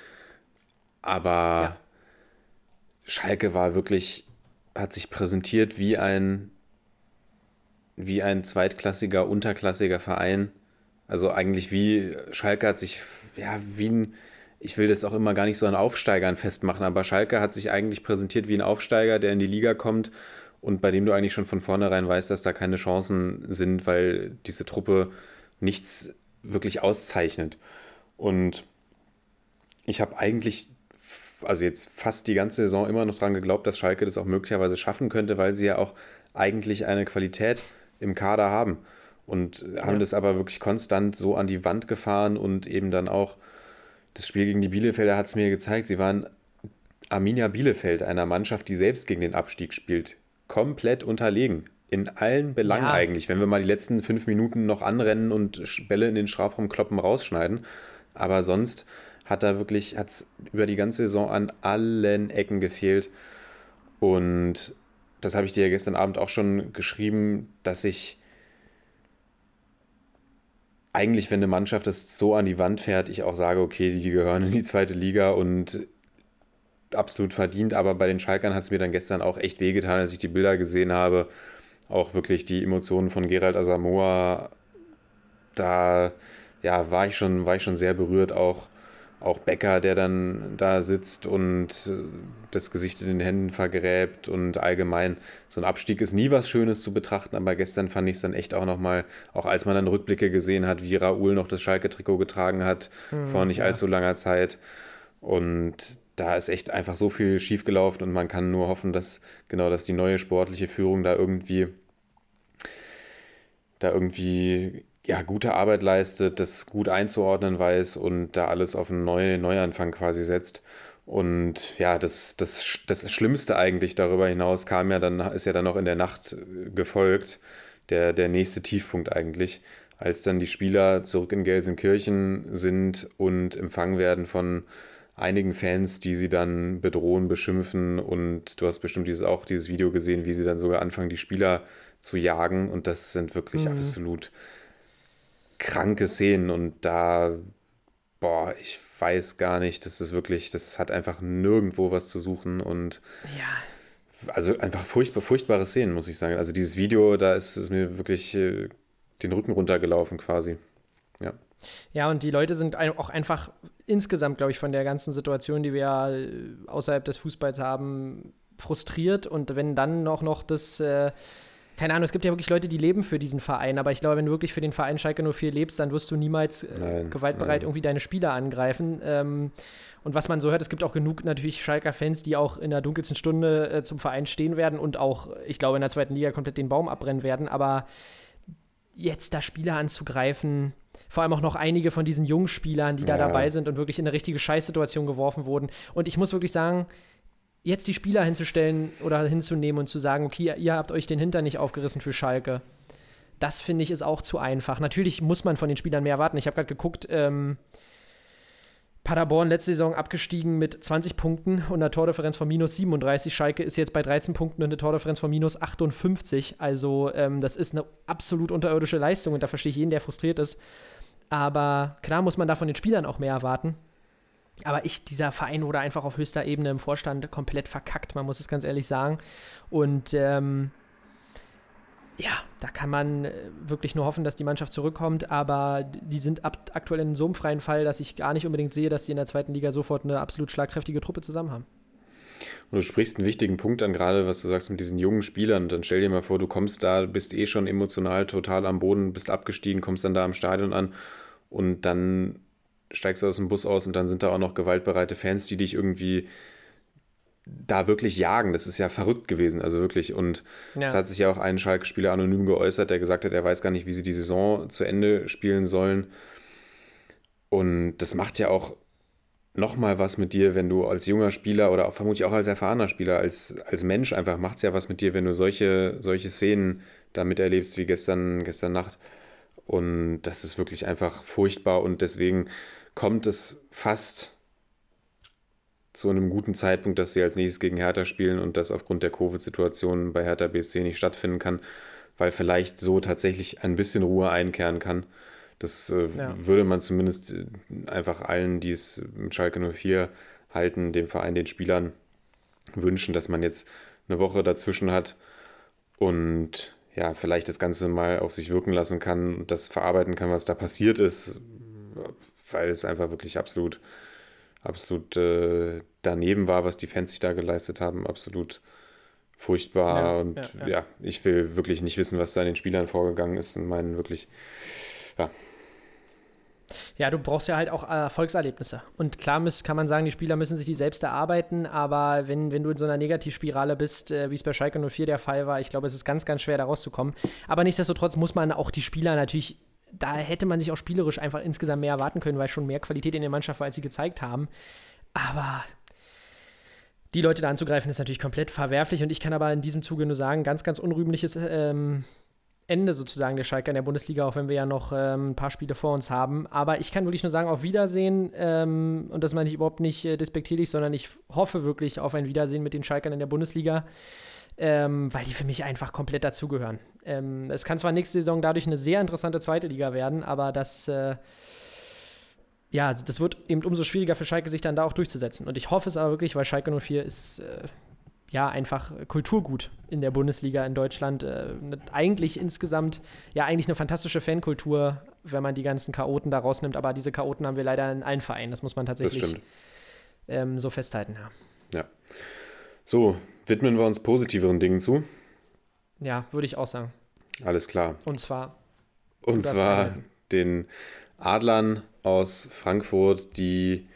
Speaker 3: Aber ja. Schalke war wirklich, hat sich präsentiert wie ein, wie ein zweitklassiger, unterklassiger Verein also eigentlich wie Schalke hat sich, ja, wie ein, ich will das auch immer gar nicht so an Aufsteigern festmachen, aber Schalke hat sich eigentlich präsentiert wie ein Aufsteiger, der in die Liga kommt und bei dem du eigentlich schon von vornherein weißt, dass da keine Chancen sind, weil diese Truppe nichts wirklich auszeichnet. Und ich habe eigentlich, also jetzt fast die ganze Saison immer noch daran geglaubt, dass Schalke das auch möglicherweise schaffen könnte, weil sie ja auch eigentlich eine Qualität im Kader haben und haben ja. das aber wirklich konstant so an die Wand gefahren und eben dann auch das Spiel gegen die Bielefelder hat es mir gezeigt, sie waren Arminia Bielefeld, einer Mannschaft, die selbst gegen den Abstieg spielt, komplett unterlegen. In allen Belangen ja. eigentlich, wenn wir mal die letzten fünf Minuten noch anrennen und Bälle in den Strafraum kloppen, rausschneiden. Aber sonst hat da wirklich, hat es über die ganze Saison an allen Ecken gefehlt. Und das habe ich dir gestern Abend auch schon geschrieben, dass ich eigentlich, wenn eine Mannschaft das so an die Wand fährt, ich auch sage, okay, die gehören in die zweite Liga und absolut verdient. Aber bei den Schalkern hat es mir dann gestern auch echt wehgetan, als ich die Bilder gesehen habe. Auch wirklich die Emotionen von Gerald Asamoah. Da ja, war ich schon, war ich schon sehr berührt, auch auch Becker, der dann da sitzt und äh, das Gesicht in den Händen vergräbt und allgemein so ein Abstieg ist nie was Schönes zu betrachten, aber gestern fand ich es dann echt auch nochmal, auch als man dann Rückblicke gesehen hat, wie Raoul noch das Schalke-Trikot getragen hat mhm, vor nicht ja. allzu langer Zeit und da ist echt einfach so viel schiefgelaufen und man kann nur hoffen, dass genau, dass die neue sportliche Führung da irgendwie da irgendwie ja, gute Arbeit leistet, das gut einzuordnen weiß und da alles auf einen neuen Neuanfang quasi setzt. Und ja, das, das, das Schlimmste eigentlich darüber hinaus kam ja dann, ist ja dann noch in der Nacht äh, gefolgt, der, der nächste Tiefpunkt eigentlich, als dann die Spieler zurück in Gelsenkirchen sind und empfangen werden von einigen Fans, die sie dann bedrohen, beschimpfen und du hast bestimmt dieses, auch dieses Video gesehen, wie sie dann sogar anfangen, die Spieler zu jagen und das sind wirklich mhm. absolut kranke Szenen und da, boah, ich weiß gar nicht, das ist wirklich, das hat einfach nirgendwo was zu suchen und
Speaker 4: ja.
Speaker 3: also einfach furchtbar, furchtbare Szenen, muss ich sagen. Also dieses Video, da ist es mir wirklich äh, den Rücken runtergelaufen quasi. Ja.
Speaker 4: Ja, und die Leute sind auch einfach insgesamt, glaube ich, von der ganzen Situation, die wir äh, außerhalb des Fußballs haben, frustriert. Und wenn dann noch, noch das äh, keine Ahnung, es gibt ja wirklich Leute, die leben für diesen Verein, aber ich glaube, wenn du wirklich für den Verein Schalke 04 lebst, dann wirst du niemals äh,
Speaker 3: Nein,
Speaker 4: gewaltbereit
Speaker 3: nein.
Speaker 4: irgendwie deine Spieler angreifen. Ähm, und was man so hört, es gibt auch genug natürlich Schalker-Fans, die auch in der dunkelsten Stunde äh, zum Verein stehen werden und auch, ich glaube, in der zweiten Liga komplett den Baum abbrennen werden. Aber jetzt da Spieler anzugreifen, vor allem auch noch einige von diesen jungen Spielern, die da
Speaker 3: Ja.
Speaker 4: dabei sind und wirklich in eine richtige Scheißsituation geworfen wurden. Und ich muss wirklich sagen, jetzt die Spieler hinzustellen oder hinzunehmen und zu sagen, okay, ihr habt euch den Hintern nicht aufgerissen für Schalke. Das finde ich ist auch zu einfach. Natürlich muss man von den Spielern mehr erwarten. Ich habe gerade geguckt, ähm, Paderborn letzte Saison abgestiegen mit 20 Punkten und einer Tordifferenz von minus 37. Schalke ist jetzt bei 13 Punkten und eine Tordifferenz von minus 58. Also ähm, das ist eine absolut unterirdische Leistung und da verstehe ich jeden, der frustriert ist. Aber klar muss man da von den Spielern auch mehr erwarten. Aber ich, dieser Verein wurde einfach auf höchster Ebene im Vorstand komplett verkackt, man muss es ganz ehrlich sagen. Und ähm, ja, da kann man äh, wirklich nur hoffen, dass die Mannschaft zurückkommt, aber die sind aktuell in so einem freien Fall, dass ich gar nicht unbedingt sehe, dass sie in der zweiten Liga sofort eine absolut schlagkräftige Truppe zusammen haben.
Speaker 3: Und du sprichst einen wichtigen Punkt an, gerade was du sagst mit diesen jungen Spielern. Dann stell dir mal vor, du kommst da, bist eh schon emotional total am Boden, bist abgestiegen, kommst dann da am Stadion an und dann steigst du aus dem Bus aus und dann sind da auch noch gewaltbereite Fans, die dich irgendwie da wirklich jagen. Das ist ja verrückt gewesen, also wirklich. Und
Speaker 4: Ja.
Speaker 3: es hat sich ja auch ein Schalke-Spieler anonym geäußert, der gesagt hat, er weiß gar nicht, wie sie die Saison zu Ende spielen sollen. Und das macht ja auch nochmal was mit dir, wenn du als junger Spieler oder auch vermutlich auch als erfahrener Spieler, als, als Mensch einfach macht es ja was mit dir, wenn du solche, solche Szenen da miterlebst wie gestern, gestern Nacht. Und das ist wirklich einfach furchtbar und deswegen kommt es fast zu einem guten Zeitpunkt, dass sie als nächstes gegen Hertha spielen und das aufgrund der Covid-Situation bei Hertha BSC nicht stattfinden kann, weil vielleicht so tatsächlich ein bisschen Ruhe einkehren kann. Das äh,
Speaker 4: Ja.
Speaker 3: würde man zumindest äh, einfach allen, die es mit Schalke 04 halten, dem Verein, den Spielern wünschen, dass man jetzt eine Woche dazwischen hat und ja, vielleicht das Ganze mal auf sich wirken lassen kann und das verarbeiten kann, was da passiert ist, weil es einfach wirklich absolut, absolut äh, daneben war, was die Fans sich da geleistet haben, absolut furchtbar
Speaker 4: Ja,
Speaker 3: und
Speaker 4: ja,
Speaker 3: ja,
Speaker 4: ja.
Speaker 3: ich will wirklich nicht wissen, was da in den Spielern vorgegangen ist und meinen wirklich, ja,
Speaker 4: Ja, du brauchst ja halt auch äh, Erfolgserlebnisse. Und klar müß, kann man sagen, die Spieler müssen sich die selbst erarbeiten, aber wenn, wenn du in so einer Negativspirale bist, äh, wie es bei Schalke 04 der Fall war, ich glaube, es ist ganz, ganz schwer, da rauszukommen. Aber nichtsdestotrotz muss man auch die Spieler natürlich, da hätte man sich auch spielerisch einfach insgesamt mehr erwarten können, weil schon mehr Qualität in der Mannschaft war, als sie gezeigt haben. Aber die Leute da anzugreifen, ist natürlich komplett verwerflich und ich kann aber in diesem Zuge nur sagen, ganz, ganz unrühmliches ähm, Ende sozusagen der Schalke in der Bundesliga, auch wenn wir ja noch ähm, ein paar Spiele vor uns haben. Aber ich kann wirklich nur sagen, auf Wiedersehen. Ähm, und das meine ich überhaupt nicht äh, despektierlich, sondern ich hoffe wirklich auf ein Wiedersehen mit den Schalkern in der Bundesliga, ähm, weil die für mich einfach komplett dazugehören. Ähm, es kann zwar nächste Saison dadurch eine sehr interessante zweite Liga werden, aber das, äh, ja, das wird eben umso schwieriger für Schalke, sich dann da auch durchzusetzen. Und ich hoffe es aber wirklich, weil Schalke 04 ist. Äh, ja, einfach Kulturgut in der Bundesliga in Deutschland. Äh, eigentlich insgesamt, ja, eigentlich eine fantastische Fankultur, wenn man die ganzen Chaoten da rausnimmt. Aber diese Chaoten haben wir leider in allen Vereinen. Das muss man tatsächlich ähm, so festhalten. Ja,
Speaker 3: Ja. So, widmen wir uns positiveren Dingen zu.
Speaker 4: ja würde ich auch sagen.
Speaker 3: Alles klar.
Speaker 4: Und zwar,
Speaker 3: Und zwar den Adlern aus Frankfurt, die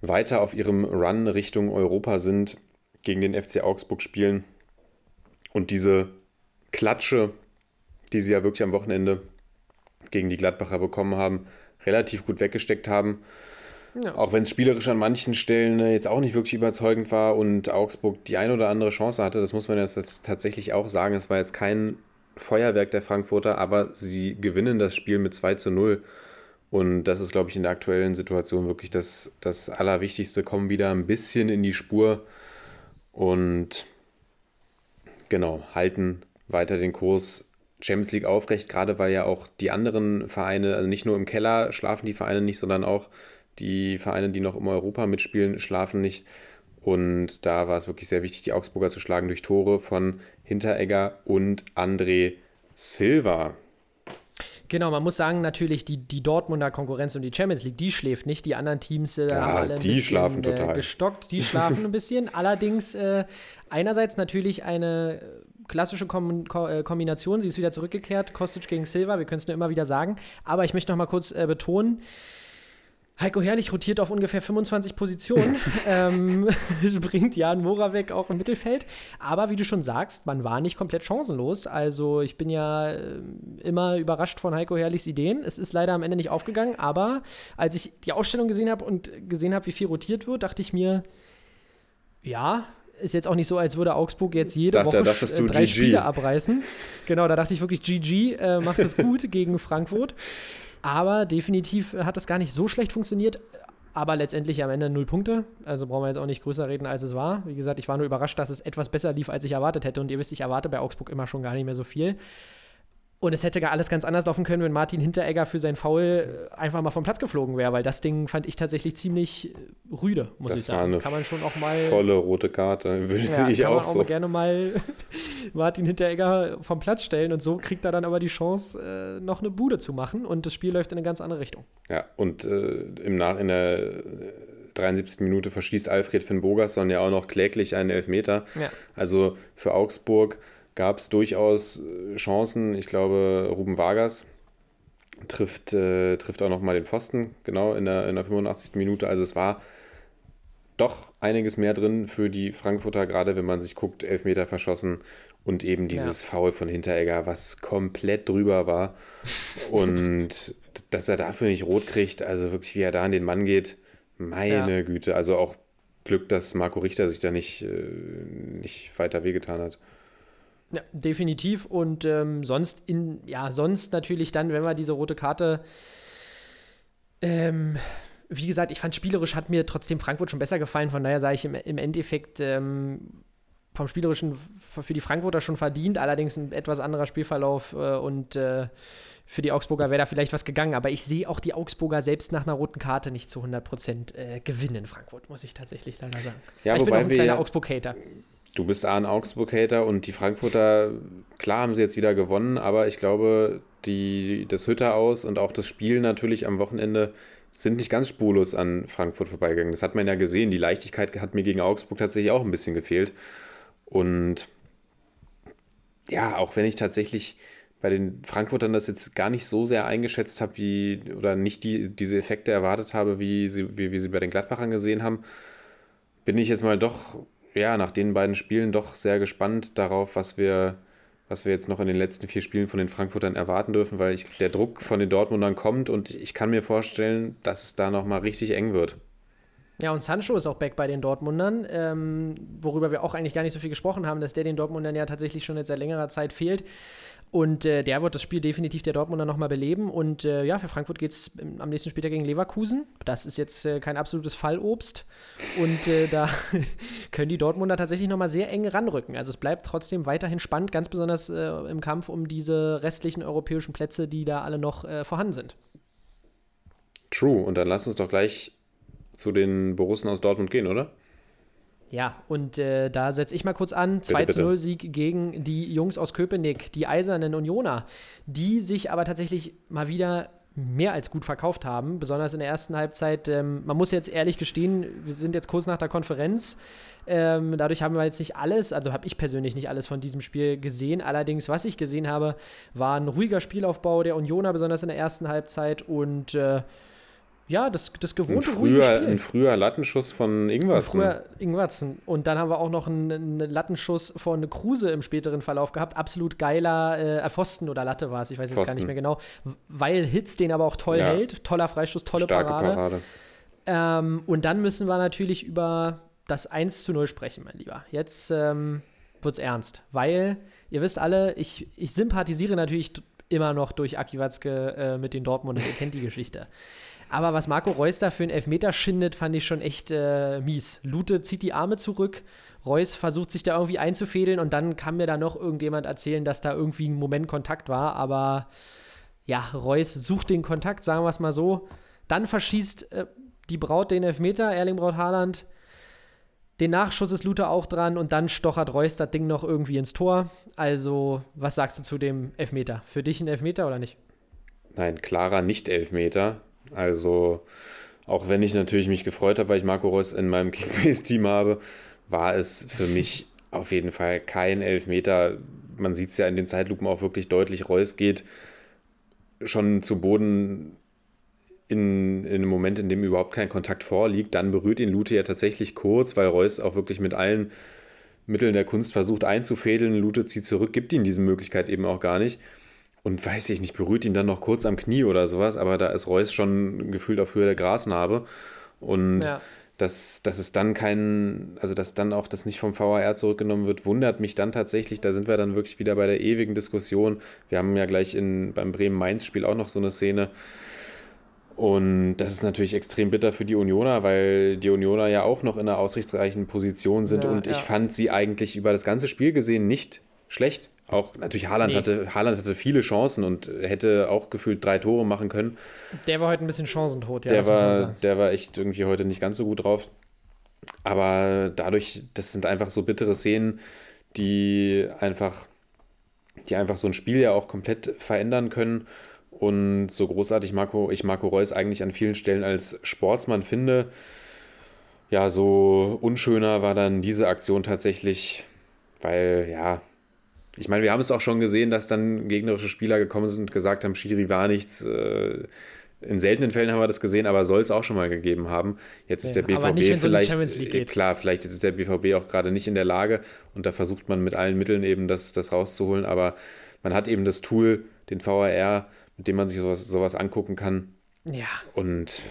Speaker 3: weiter auf ihrem Run Richtung Europa sind, gegen den FC Augsburg spielen und diese Klatsche, die sie ja wirklich am Wochenende gegen die Gladbacher bekommen haben, relativ gut weggesteckt haben.
Speaker 4: Ja.
Speaker 3: Auch wenn es spielerisch an manchen Stellen äh, jetzt auch nicht wirklich überzeugend war und Augsburg die ein oder andere Chance hatte, das muss man jetzt tatsächlich auch sagen. Es war jetzt kein Feuerwerk der Frankfurter, aber sie gewinnen das Spiel mit 2 zu 0. Und das ist, glaube ich, in der aktuellen Situation wirklich das, das Allerwichtigste. Kommen wieder ein bisschen in die Spur und genau, halten weiter den Kurs Champions League aufrecht, gerade weil ja auch die anderen Vereine, also nicht nur im Keller schlafen die Vereine nicht, sondern auch die Vereine, die noch im Europa mitspielen, schlafen nicht. Und da war es wirklich sehr wichtig, die Augsburger zu schlagen durch Tore von Hinteregger und André Silva.
Speaker 4: Genau, man muss sagen, natürlich, die, die Dortmunder Konkurrenz und die Champions League, die schläft nicht. Die anderen Teams äh,
Speaker 3: Ja,
Speaker 4: haben alle ein
Speaker 3: die
Speaker 4: bisschen
Speaker 3: schlafen
Speaker 4: äh,
Speaker 3: total.
Speaker 4: gestockt, die [LAUGHS] schlafen ein bisschen. Allerdings äh, einerseits natürlich eine klassische Kom Ko äh, Kombination. Sie ist wieder zurückgekehrt. Kostic gegen Silva, wir können es nur immer wieder sagen. Aber ich möchte noch mal kurz äh, betonen, Heiko Herrlich rotiert auf ungefähr 25 Positionen, [LAUGHS] ähm, [LAUGHS] bringt Jan Moravec auch im Mittelfeld. Aber wie du schon sagst, man war nicht komplett chancenlos. Also ich bin ja äh, immer überrascht von Heiko Herrlichs Ideen. Es ist leider am Ende nicht aufgegangen, aber als ich die Ausstellung gesehen habe und gesehen habe, wie viel rotiert wird, dachte ich mir, ja, ist jetzt auch nicht so, als würde Augsburg jetzt jede
Speaker 3: Dachte-
Speaker 4: Woche
Speaker 3: dachtest
Speaker 4: äh, drei
Speaker 3: GG.
Speaker 4: Spiele abreißen. Genau, da dachte ich wirklich, GG äh, macht es gut gegen Frankfurt. Aber definitiv hat das gar nicht so schlecht funktioniert. Aber letztendlich am Ende null Punkte. Also brauchen wir jetzt auch nicht größer reden, als es war. Wie gesagt, ich war nur überrascht, dass es etwas besser lief, als ich erwartet hätte. Und ihr wisst, ich erwarte bei Augsburg immer schon gar nicht mehr so viel. Und es hätte gar alles ganz anders laufen können, wenn Martin Hinteregger für sein Foul äh, einfach mal vom Platz geflogen wäre, weil das Ding fand ich tatsächlich ziemlich äh, rüde, muss
Speaker 3: Das
Speaker 4: ich
Speaker 3: war
Speaker 4: sagen.
Speaker 3: eine
Speaker 4: Kann man schon auch mal.
Speaker 3: Volle rote Karte, [LAUGHS] würde
Speaker 4: Ja,
Speaker 3: ich
Speaker 4: kann man
Speaker 3: auch
Speaker 4: auch
Speaker 3: so.
Speaker 4: gerne mal [LAUGHS] Martin Hinteregger vom Platz stellen und so kriegt er dann aber die Chance, äh, noch eine Bude zu machen und das Spiel läuft in eine ganz andere Richtung.
Speaker 3: Ja, und äh, im Nach in der äh, 73. Minute verschießt Alfred Finn Bogerson ja auch noch kläglich einen Elfmeter.
Speaker 4: Ja.
Speaker 3: Also für Augsburg gab es durchaus äh, Chancen. Ich glaube, Ruben Vargas trifft, äh, trifft auch nochmal den Pfosten, genau in der, in der 85. Minute. Also es war doch einiges mehr drin für die Frankfurter, gerade wenn man sich guckt, Elfmeter verschossen und eben dieses Foul von Hinteregger, was komplett drüber war. Und [LAUGHS] dass er dafür nicht rot kriegt, also wirklich, wie er da an den Mann geht, meine
Speaker 4: Ja.
Speaker 3: Güte. Also auch Glück, dass Marco Richter sich da nicht, äh, nicht weiter wehgetan hat.
Speaker 4: Ja, definitiv. Und ähm, sonst in, ja, sonst natürlich dann, wenn wir diese rote Karte, ähm, wie gesagt, ich fand spielerisch hat mir trotzdem Frankfurt schon besser gefallen. Von daher sage ich im, im Endeffekt ähm, vom Spielerischen für die Frankfurter schon verdient, allerdings ein etwas anderer Spielverlauf äh, und äh, für die Augsburger wäre da vielleicht was gegangen. Aber ich sehe auch die Augsburger selbst nach einer roten Karte nicht zu 100 Prozent äh, gewinnen in Frankfurt, muss ich tatsächlich leider sagen.
Speaker 3: Ja,
Speaker 4: ich bin auch ein kleiner
Speaker 3: ja-
Speaker 4: Augsburg-Hater.
Speaker 3: Du bist ein Augsburg-Hater und die Frankfurter, klar haben sie jetzt wieder gewonnen, aber ich glaube, die, das Hütter aus und auch das Spiel natürlich am Wochenende sind nicht ganz spurlos an Frankfurt vorbeigegangen. Das hat man ja gesehen. Die Leichtigkeit hat mir gegen Augsburg tatsächlich auch ein bisschen gefehlt. Und ja, auch wenn ich tatsächlich bei den Frankfurtern das jetzt gar nicht so sehr eingeschätzt habe, wie oder nicht die, diese Effekte erwartet habe, wie sie, wie wir sie bei den Gladbachern gesehen haben, bin ich jetzt mal doch, ja, nach den beiden Spielen doch sehr gespannt darauf, was wir, was wir jetzt noch in den letzten vier Spielen von den Frankfurtern erwarten dürfen, weil ich, der Druck von den Dortmundern kommt und ich kann mir vorstellen, dass es da nochmal richtig eng wird.
Speaker 4: Ja, und Sancho ist auch back bei den Dortmundern, ähm, worüber wir auch eigentlich gar nicht so viel gesprochen haben, dass der den Dortmundern ja tatsächlich schon jetzt seit längerer Zeit fehlt. Und äh, der wird das Spiel definitiv der Dortmunder nochmal beleben. Und äh, ja, für Frankfurt geht es am nächsten Spieltag gegen Leverkusen. Das ist jetzt äh, kein absolutes Fallobst. Und äh, da [LAUGHS] können die Dortmunder tatsächlich nochmal sehr eng ranrücken. Also es bleibt trotzdem weiterhin spannend, ganz besonders äh, im Kampf um diese restlichen europäischen Plätze, die da alle noch äh, vorhanden sind.
Speaker 3: True. Und dann lass uns doch gleich zu den Borussen aus Dortmund gehen, oder?
Speaker 4: Ja, und äh, da setze ich mal kurz an.
Speaker 3: Bitte, bitte.
Speaker 4: 2-0-Sieg gegen die Jungs aus Köpenick, die eisernen Unioner, die sich aber tatsächlich mal wieder mehr als gut verkauft haben, besonders in der ersten Halbzeit. Ähm, man muss jetzt ehrlich gestehen, wir sind jetzt kurz nach der Konferenz. Ähm, dadurch haben wir jetzt nicht alles, also habe ich persönlich nicht alles von diesem Spiel gesehen. Allerdings, was ich gesehen habe, war ein ruhiger Spielaufbau der Unioner, besonders in der ersten Halbzeit. Und äh, ja, das, das
Speaker 3: Ein
Speaker 4: gewohnte ruhige
Speaker 3: früher,
Speaker 4: Spiel.
Speaker 3: ein früher Lattenschuss von Ingwertsen.
Speaker 4: Früher Ingwertsen. Und dann haben wir auch noch einen, einen Lattenschuss von Kruse im späteren Verlauf gehabt. Absolut geiler äh, Pfosten oder Latte war es, ich weiß jetzt gar
Speaker 3: Pfosten.
Speaker 4: nicht mehr genau. Weil Hitz den aber auch toll
Speaker 3: Ja.
Speaker 4: hält. Toller Freistoß, tolle
Speaker 3: Starke
Speaker 4: Parade.
Speaker 3: Parade.
Speaker 4: Ähm, und dann müssen wir natürlich über das 1 zu 0 sprechen, mein Lieber. Jetzt ähm, wird's ernst. Weil, ihr wisst alle, ich, ich sympathisiere natürlich immer noch durch Aki Watzke äh, mit den Dortmundern. Ihr kennt die Geschichte. Aber was Marco Reus da für einen Elfmeter schindet, fand ich schon echt äh, mies. Lute zieht die Arme zurück, Reus versucht sich da irgendwie einzufädeln und dann kann mir da noch irgendjemand erzählen, dass da irgendwie ein Moment Kontakt war. Aber ja, Reus sucht den Kontakt, sagen wir es mal so. Dann verschießt äh, die Braut den Elfmeter, Erling Braut Haaland. Den Nachschuss ist Luther auch dran und dann stochert Reus das Ding noch irgendwie ins Tor. Also, was sagst du zu dem Elfmeter? Für dich ein Elfmeter oder nicht?
Speaker 3: Nein, klarer Nicht-Elfmeter. Also, auch wenn ich natürlich mich gefreut habe, weil ich Marco Reus in meinem [LAUGHS] Kickbase-Team habe, war es für mich auf jeden Fall kein Elfmeter. Man sieht es ja in den Zeitlupen auch wirklich deutlich. Reus geht schon zu Boden in, in einem Moment, in dem überhaupt kein Kontakt vorliegt. Dann berührt ihn Lute ja tatsächlich kurz, weil Reus auch wirklich mit allen Mitteln der Kunst versucht einzufädeln. Lute zieht zurück, gibt ihm diese Möglichkeit eben auch gar nicht. Und weiß ich nicht, berührt ihn dann noch kurz am Knie oder sowas, aber da ist Reus schon gefühlt auf Höhe der Grasnarbe. Und
Speaker 4: Ja.
Speaker 3: dass, dass es dann kein, also dass dann auch das nicht vom VAR zurückgenommen wird, wundert mich dann tatsächlich. Da sind wir dann wirklich wieder bei der ewigen Diskussion. Wir haben ja gleich in, beim Bremen-Mainz-Spiel auch noch so eine Szene. Und das ist natürlich extrem bitter für die Unioner, weil die Unioner ja auch noch in einer aussichtsreichen Position sind.
Speaker 4: Ja,
Speaker 3: und ich
Speaker 4: ja.
Speaker 3: fand sie eigentlich über das ganze Spiel gesehen nicht schlecht. Auch natürlich Haaland,
Speaker 4: Nee.
Speaker 3: hatte, Haaland hatte viele Chancen und hätte auch gefühlt drei Tore machen können.
Speaker 4: Der war heute ein bisschen chancentot, ja.
Speaker 3: der, war, der war echt irgendwie heute nicht ganz so gut drauf. Aber dadurch, das sind einfach so bittere Szenen, die einfach, die einfach so ein Spiel ja auch komplett verändern können. Und so großartig Marco, ich Marco Reus eigentlich an vielen Stellen als Sportsmann finde, ja, so unschöner war dann diese Aktion tatsächlich, weil ja, ich meine, wir haben es auch schon gesehen, dass dann gegnerische Spieler gekommen sind und gesagt haben, Schiri war nichts. Äh, in seltenen Fällen haben wir das gesehen, aber soll es auch schon mal gegeben haben. Jetzt ist
Speaker 4: Ja,
Speaker 3: der
Speaker 4: aber
Speaker 3: BVB
Speaker 4: nicht,
Speaker 3: vielleicht, äh, klar, vielleicht ist der BVB auch gerade nicht in der Lage und da versucht man mit allen Mitteln eben das, das rauszuholen, aber man hat eben das Tool, den VAR, mit dem man sich sowas, sowas angucken kann
Speaker 4: Ja,
Speaker 3: und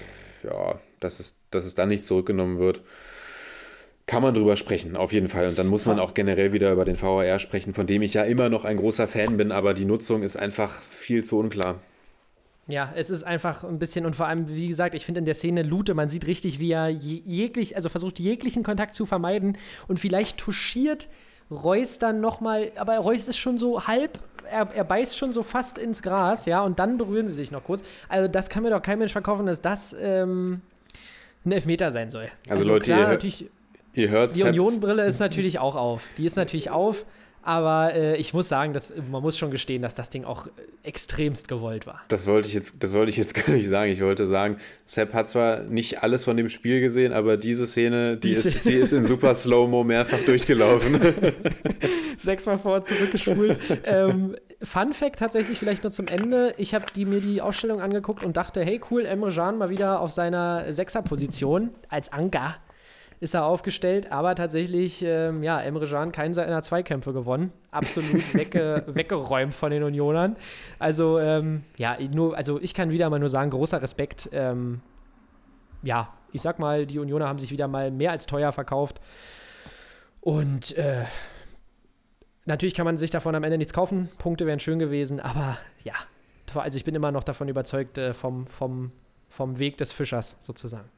Speaker 3: ja, dass es, dass es dann nicht zurückgenommen wird, kann man drüber sprechen, auf jeden Fall. Und dann muss man auch generell wieder über den VAR sprechen, von dem ich ja immer noch ein großer Fan bin, aber die Nutzung ist einfach viel zu unklar.
Speaker 4: Ja, es ist einfach ein bisschen und vor allem, wie gesagt, ich finde in der Szene Lute, man sieht richtig, wie er je- jeglich, also versucht jeglichen Kontakt zu vermeiden und vielleicht touchiert Reus dann nochmal, aber Reus ist schon so halb, er, er beißt schon so fast ins Gras, ja, und dann berühren sie sich noch kurz. Also das kann mir doch kein Mensch verkaufen, dass das ähm, ein Elfmeter sein soll.
Speaker 3: Also Leute, ihr-
Speaker 4: natürlich,
Speaker 3: Ihr hört
Speaker 4: die Union-Brille ist natürlich auch auf. Die ist natürlich auf, aber äh, ich muss sagen, dass, man muss schon gestehen, dass das Ding auch äh, extremst gewollt war.
Speaker 3: Das wollte ich jetzt, das wollte ich jetzt [LAUGHS] gar nicht sagen. Ich wollte sagen, Sepp hat zwar nicht alles von dem Spiel gesehen, aber diese Szene, die,
Speaker 4: Die
Speaker 3: ist, die ist in super [LAUGHS] Slow-Mo mehrfach durchgelaufen. [LAUGHS]
Speaker 4: sechsmal vor zurückgespult. ähm, Fun Fact tatsächlich vielleicht nur zum Ende. Ich habe die, mir die Ausstellung angeguckt und dachte, hey cool, Emre Can mal wieder auf seiner Sechserposition als Anker ist er aufgestellt, aber tatsächlich, ähm, ja, Emre Can keinen seiner Zweikämpfe gewonnen. Absolut [LAUGHS] wegge weggeräumt von den Unionern. Also, ähm, ja, nur, also ich kann wieder mal nur sagen, großer Respekt. Ähm, ja, ich sag mal, die Unioner haben sich wieder mal mehr als teuer verkauft. Und äh, Natürlich kann man sich davon am Ende nichts kaufen. Punkte wären schön gewesen, aber ja. Also ich bin immer noch davon überzeugt äh, vom, vom, vom Weg des Fischers sozusagen.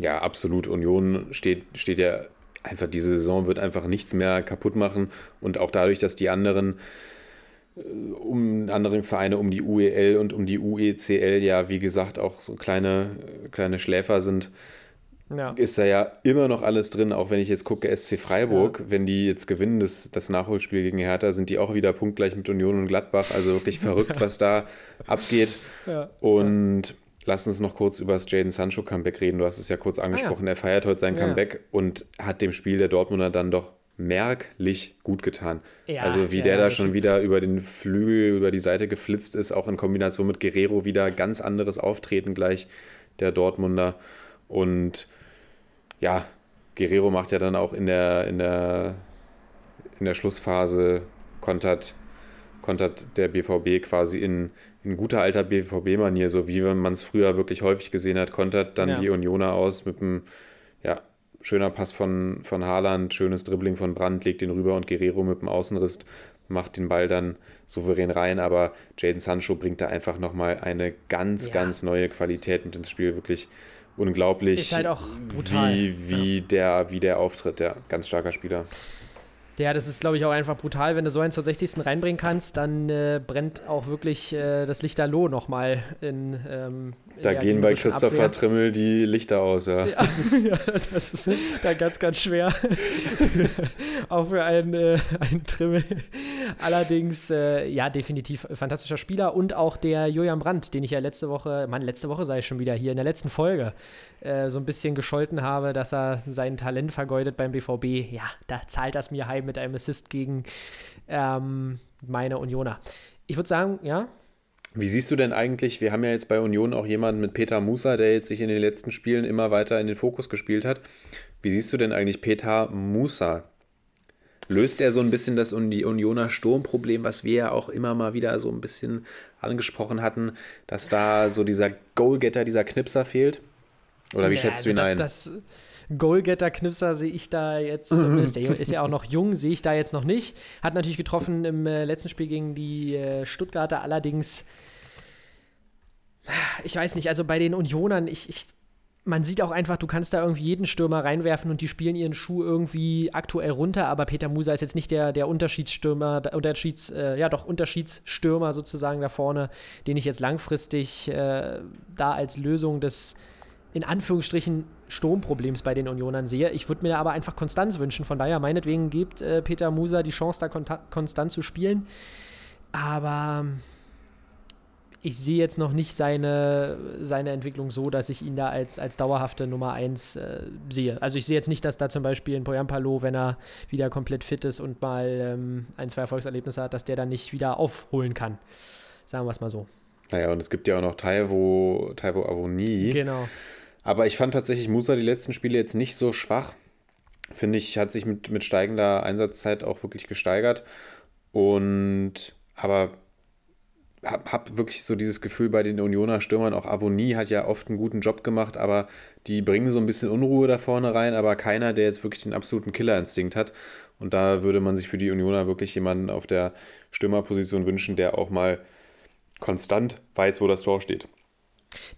Speaker 3: Ja, absolut. Union steht, steht ja einfach, diese Saison wird einfach nichts mehr kaputt machen. Und auch dadurch, dass die anderen, äh, um anderen Vereine um die UEL und um die UECL ja, wie gesagt, auch so kleine, kleine Schläfer sind,
Speaker 4: Ja.
Speaker 3: ist da ja immer noch alles drin, auch wenn ich jetzt gucke, SC Freiburg, wenn die jetzt gewinnen, das, das Nachholspiel gegen Hertha, sind die auch wieder punktgleich mit Union und Gladbach. Also wirklich [LAUGHS] verrückt, was da abgeht.
Speaker 4: Ja.
Speaker 3: Und lass uns noch kurz über das Jaden Sancho Comeback reden. Du hast es ja kurz angesprochen. Er feiert heute sein
Speaker 4: Ah, Ja.
Speaker 3: Comeback und hat dem Spiel der Dortmunder dann doch merklich gut getan.
Speaker 4: Ja,
Speaker 3: also wie
Speaker 4: ja,
Speaker 3: der
Speaker 4: ja,
Speaker 3: da schon wieder über den Flügel, über die Seite geflitzt ist, auch in Kombination mit Guerrero wieder ganz anderes Auftreten gleich der Dortmunder. Und ja, Guerrero macht ja dann auch in der, in der, in der Schlussphase kontert, kontert der BVB quasi in, in guter alter BVB-Manier, so wie man es früher wirklich häufig gesehen hat, kontert dann
Speaker 4: Ja.
Speaker 3: die Unioner aus mit einem ja, schöner Pass von, von Haaland, schönes Dribbling von Brandt, legt den rüber und Guerrero mit dem Außenriss macht den Ball dann souverän rein, aber Jaden Sancho bringt da einfach nochmal eine ganz,
Speaker 4: Ja.
Speaker 3: ganz neue Qualität mit ins Spiel, wirklich unglaublich,
Speaker 4: Ist halt auch brutal.
Speaker 3: wie, wie, der, wie der auftritt, ja, ganz starker Spieler.
Speaker 4: Ja, das ist, glaube ich, auch einfach brutal. Wenn du so einen zur 60. reinbringen kannst, dann äh, brennt auch wirklich äh, das Lichterloh nochmal in. Ähm,
Speaker 3: Da
Speaker 4: der
Speaker 3: gehen bei Christopher
Speaker 4: Abwehr.
Speaker 3: Trimmel die Lichter aus, ja.
Speaker 4: Ja, [LAUGHS] ja, das ist da ganz, ganz schwer. [LAUGHS] auch für einen, äh, einen Trimmel. Allerdings, äh, ja, definitiv fantastischer Spieler und auch der Julian Brandt, den ich ja letzte Woche, Mann, letzte Woche sei ich schon wieder hier, in der letzten Folge äh, so ein bisschen gescholten habe, dass er sein Talent vergeudet beim BVB. Ja, da zahlt das mir heim mit einem Assist gegen ähm, meine Unioner. Ich würde sagen, ja,
Speaker 3: Wie siehst du denn eigentlich, wir haben ja jetzt bei Union auch jemanden mit Peter Musa, der jetzt sich in den letzten Spielen immer weiter in den Fokus gespielt hat. Wie siehst du denn eigentlich Peter Musa? Löst er so ein bisschen das Uni- Unioner Sturmproblem, was wir ja auch immer mal wieder so ein bisschen angesprochen hatten, dass da so dieser Goalgetter, dieser Knipser fehlt? Oder wie
Speaker 4: Ja,
Speaker 3: schätzt du ihn
Speaker 4: also
Speaker 3: ein?
Speaker 4: Das, Goalgetter-Knipser sehe ich da jetzt, [LAUGHS] der ist ja auch noch jung, sehe ich da jetzt noch nicht. Hat natürlich getroffen im äh, letzten Spiel gegen die äh, Stuttgarter, allerdings, ich weiß nicht, also bei den Unionern, ich, ich, man sieht auch einfach, du kannst da irgendwie jeden Stürmer reinwerfen und die spielen ihren Schuh irgendwie aktuell runter, aber Peter Musa ist jetzt nicht der, der Unterschiedsstürmer, der Unterschieds, äh, ja doch, Unterschiedsstürmer sozusagen da vorne, den ich jetzt langfristig äh, da als Lösung des in Anführungsstrichen Sturmproblems bei den Unionern sehe. Ich würde mir da aber einfach Konstanz wünschen. Von daher, meinetwegen gibt äh, Peter Musa die Chance, da konstant zu spielen. Aber ich sehe jetzt noch nicht seine, seine Entwicklung so, dass ich ihn da als, als dauerhafte Nummer 1 äh, sehe. Also ich sehe jetzt nicht, dass da zum Beispiel ein Poyampalo, wenn er wieder komplett fit ist und mal ähm, ein, zwei Erfolgserlebnisse hat, dass der dann nicht wieder aufholen kann. Sagen wir es mal so.
Speaker 3: Naja, und es gibt ja auch noch Taiwo, Taiwo Avoni.
Speaker 4: Genau.
Speaker 3: Aber ich fand tatsächlich Musa die letzten Spiele jetzt nicht so schwach. Finde ich, hat sich mit, mit steigender Einsatzzeit auch wirklich gesteigert. Und aber hab, hab wirklich so dieses Gefühl bei den Unioner Stürmern, auch Avoni hat ja oft einen guten Job gemacht, aber die bringen so ein bisschen Unruhe da vorne rein, aber keiner, der jetzt wirklich den absoluten Killerinstinkt hat. Und da würde man sich für die Unioner wirklich jemanden auf der Stürmerposition wünschen, der auch mal konstant weiß, wo das Tor steht.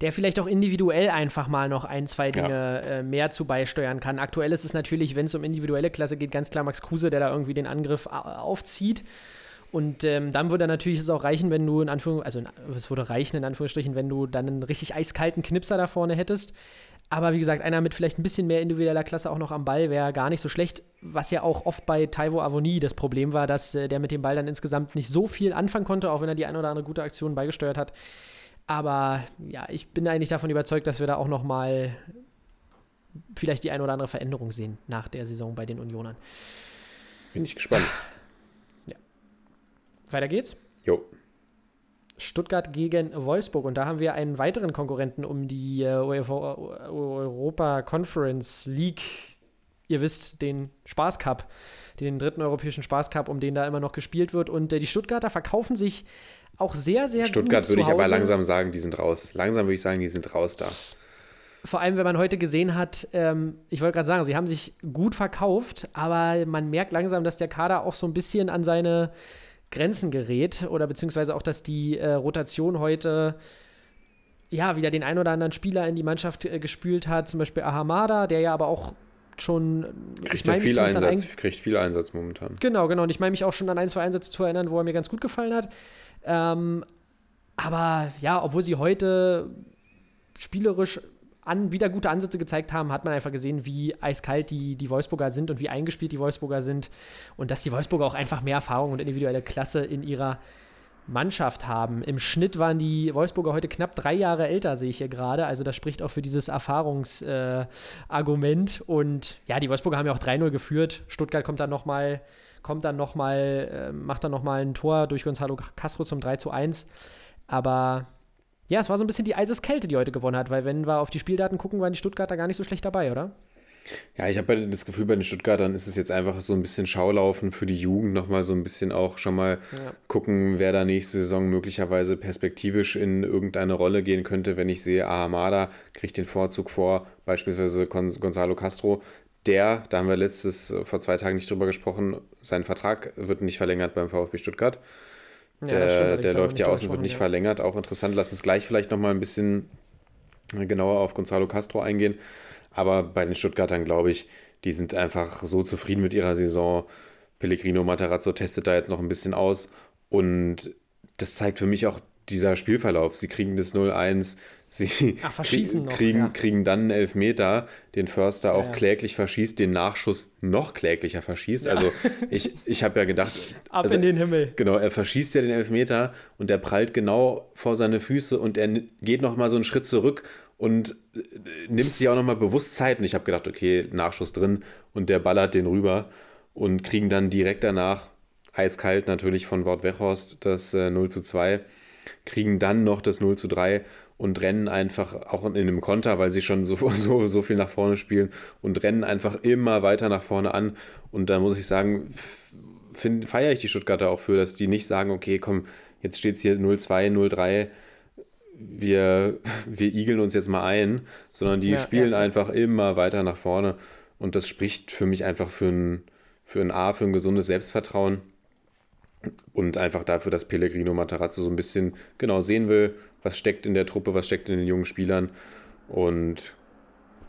Speaker 4: der vielleicht auch individuell einfach mal noch ein, zwei Dinge äh, mehr zu beisteuern kann. Aktuell ist es natürlich, wenn es um individuelle Klasse geht, ganz klar Max Kruse, der da irgendwie den Angriff au- aufzieht. Und ähm, dann würde natürlich es auch reichen, wenn du in Anführungstrichen, also es würde reichen in Anführungsstrichen, wenn du dann einen richtig eiskalten Knipser da vorne hättest. Aber wie gesagt, einer mit vielleicht ein bisschen mehr individueller Klasse auch noch am Ball wäre gar nicht so schlecht. Was ja auch oft bei Taiwo Avoni das Problem war, dass äh, der mit dem Ball dann insgesamt nicht so viel anfangen konnte, auch wenn er die ein oder andere gute Aktion beigesteuert hat. Aber ja, ich bin eigentlich davon überzeugt, dass wir da auch noch mal vielleicht die ein oder andere Veränderung sehen nach der Saison bei den Unionern.
Speaker 3: Bin ich gespannt.
Speaker 4: Weiter geht's.
Speaker 3: Jo.
Speaker 4: Stuttgart gegen Wolfsburg. Und da haben wir einen weiteren Konkurrenten um die äh, UEFA Europa Conference League. Ihr wisst, den Spaß Cup, den dritten europäischen Spaß Cup, um den da immer noch gespielt wird. Und äh, die Stuttgarter verkaufen sich auch sehr, sehr
Speaker 3: Stuttgart
Speaker 4: gut
Speaker 3: würde
Speaker 4: zu
Speaker 3: ich aber langsam sagen, die sind raus. Langsam würde ich sagen, die sind raus da.
Speaker 4: Vor allem, wenn man heute gesehen hat, ähm, ich wollte gerade sagen, sie haben sich gut verkauft, aber man merkt langsam, dass der Kader auch so ein bisschen an seine Grenzen gerät oder beziehungsweise auch, dass die äh, Rotation heute ja wieder den ein oder anderen Spieler in die Mannschaft äh, gespült hat, zum Beispiel Ahamada, der ja aber auch schon,
Speaker 3: Kriegt
Speaker 4: ich mich
Speaker 3: viel Einsatz,
Speaker 4: ein,
Speaker 3: kriegt viel Einsatz momentan.
Speaker 4: Genau, genau. Und ich meine mich auch schon an ein, zwei Einsätze zu erinnern, wo er mir ganz gut gefallen hat. Ähm, aber ja, obwohl sie heute spielerisch an, wieder gute Ansätze gezeigt haben, hat man einfach gesehen, wie eiskalt die, die Wolfsburger sind und wie eingespielt die Wolfsburger sind. Und dass die Wolfsburger auch einfach mehr Erfahrung und individuelle Klasse in ihrer Mannschaft haben. Im Schnitt waren die Wolfsburger heute knapp drei Jahre älter, sehe ich hier gerade. Also das spricht auch für dieses Erfahrungsargument. Äh, und ja, die Wolfsburger haben ja auch 3-0 geführt. Stuttgart kommt dann nochmal, kommt dann noch mal, äh, macht dann nochmal ein Tor durch Gonzalo Castro zum 3 zu 1. Aber ja, es war so ein bisschen die Eiseskälte, die heute gewonnen hat, weil wenn wir auf die Spieldaten gucken, waren die Stuttgarter gar nicht so schlecht dabei, oder?
Speaker 3: Ja, ich habe das Gefühl, bei den Stuttgartern ist es jetzt einfach so ein bisschen Schaulaufen für die Jugend, nochmal so ein bisschen auch schon mal
Speaker 4: Ja.
Speaker 3: gucken, wer da nächste Saison möglicherweise perspektivisch in irgendeine Rolle gehen könnte, wenn ich sehe, Ahamada kriegt den Vorzug vor, beispielsweise Gon- Gonzalo Castro. Der, da haben wir letztes, vor zwei Tagen nicht drüber gesprochen, sein Vertrag wird nicht verlängert beim VfB Stuttgart.
Speaker 4: Ja,
Speaker 3: Der,
Speaker 4: stimmt,
Speaker 3: der läuft ja aus und wird nicht
Speaker 4: ja.
Speaker 3: verlängert. Auch interessant. Lass uns gleich vielleicht nochmal ein bisschen genauer auf Gonzalo Castro eingehen. Aber bei den Stuttgartern glaube ich, die sind einfach so zufrieden mit ihrer Saison. Pellegrino Matarazzo testet da jetzt noch ein bisschen aus und das zeigt für mich auch dieser Spielverlauf. Sie kriegen das 0-1, sie
Speaker 4: Ach, verschießen noch,
Speaker 3: kriegen,
Speaker 4: ja.
Speaker 3: kriegen dann einen Elfmeter, den Förster auch
Speaker 4: ja.
Speaker 3: kläglich verschießt, den Nachschuss noch kläglicher verschießt. Also ich, ich habe ja gedacht, [LAUGHS]
Speaker 4: Ab
Speaker 3: also,
Speaker 4: in den Himmel.
Speaker 3: Genau, er verschießt ja den Elfmeter und der prallt genau vor seine Füße und er geht noch mal so einen Schritt zurück und äh, nimmt sich auch noch mal bewusst Zeit. Und ich habe gedacht, okay, Nachschuss drin und der ballert den rüber und kriegen dann direkt danach, eiskalt natürlich von Wort Weghorst, das äh, 0 zu 2, kriegen dann noch das 0 zu 3 und rennen einfach auch in einem Konter, weil sie schon so, [LAUGHS] so, so viel nach vorne spielen und rennen einfach immer weiter nach vorne an. Und da muss ich sagen, feiere ich die Stuttgarter auch für, dass die nicht sagen, okay, komm, jetzt steht es hier 0-2, 0-3, wir, [LAUGHS] wir igeln uns jetzt mal ein, sondern die
Speaker 4: Ja,
Speaker 3: spielen
Speaker 4: ja.
Speaker 3: einfach immer weiter nach vorne. Und das spricht für mich einfach für ein, für ein A, für ein gesundes Selbstvertrauen und einfach dafür, dass Pellegrino Matarazzo so ein bisschen genau sehen will, was steckt in der Truppe, was steckt in den jungen Spielern. Und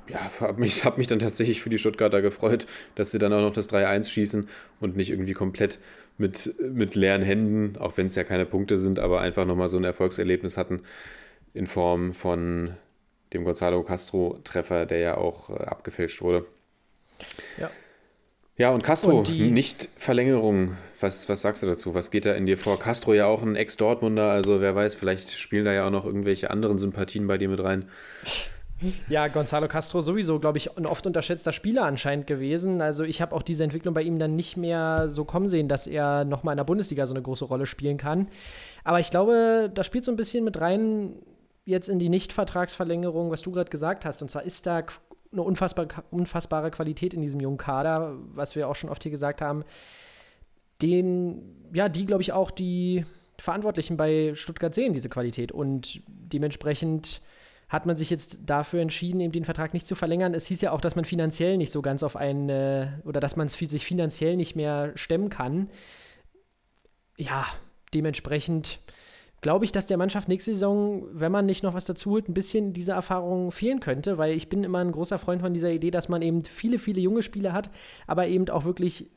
Speaker 3: ja, habe mich, hab mich dann tatsächlich für die Stuttgarter gefreut, dass sie dann auch noch das 3-1 schießen und nicht irgendwie komplett mit, mit leeren Händen, auch wenn es ja keine Punkte sind, aber einfach nochmal so ein Erfolgserlebnis hatten in Form von dem Gonzalo Castro-Treffer, der ja auch äh, abgefälscht wurde.
Speaker 4: Ja.
Speaker 3: Ja, und Castro,
Speaker 4: Und die-
Speaker 3: nicht Verlängerung. Was, was sagst du dazu? Was geht da in dir vor? Castro ja auch ein Ex-Dortmunder, also wer weiß, vielleicht spielen da ja auch noch irgendwelche anderen Sympathien bei dir mit rein.
Speaker 4: Ja, Gonzalo Castro sowieso, glaube ich, ein oft unterschätzter Spieler anscheinend gewesen. Also ich habe auch diese Entwicklung bei ihm dann nicht mehr so kommen sehen, dass er nochmal in der Bundesliga so eine große Rolle spielen kann. Aber ich glaube, da spielt so ein bisschen mit rein jetzt in die Nicht-Vertragsverlängerung, was du gerade gesagt hast. Und zwar ist da eine unfassbar, unfassbare Qualität in diesem jungen Kader, was wir auch schon oft hier gesagt haben. Den, ja, die, glaube ich, auch die Verantwortlichen bei Stuttgart sehen, diese Qualität. Und dementsprechend hat man sich jetzt dafür entschieden, eben den Vertrag nicht zu verlängern. Es hieß ja auch, dass man finanziell nicht so ganz auf einen, äh, oder dass man sich finanziell nicht mehr stemmen kann. Ja, dementsprechend glaube ich, dass der Mannschaft nächste Saison, wenn man nicht noch was dazu holt, ein bisschen diese Erfahrung fehlen könnte, weil ich bin immer ein großer Freund von dieser Idee, dass man eben viele, viele junge Spieler hat, aber eben auch wirklich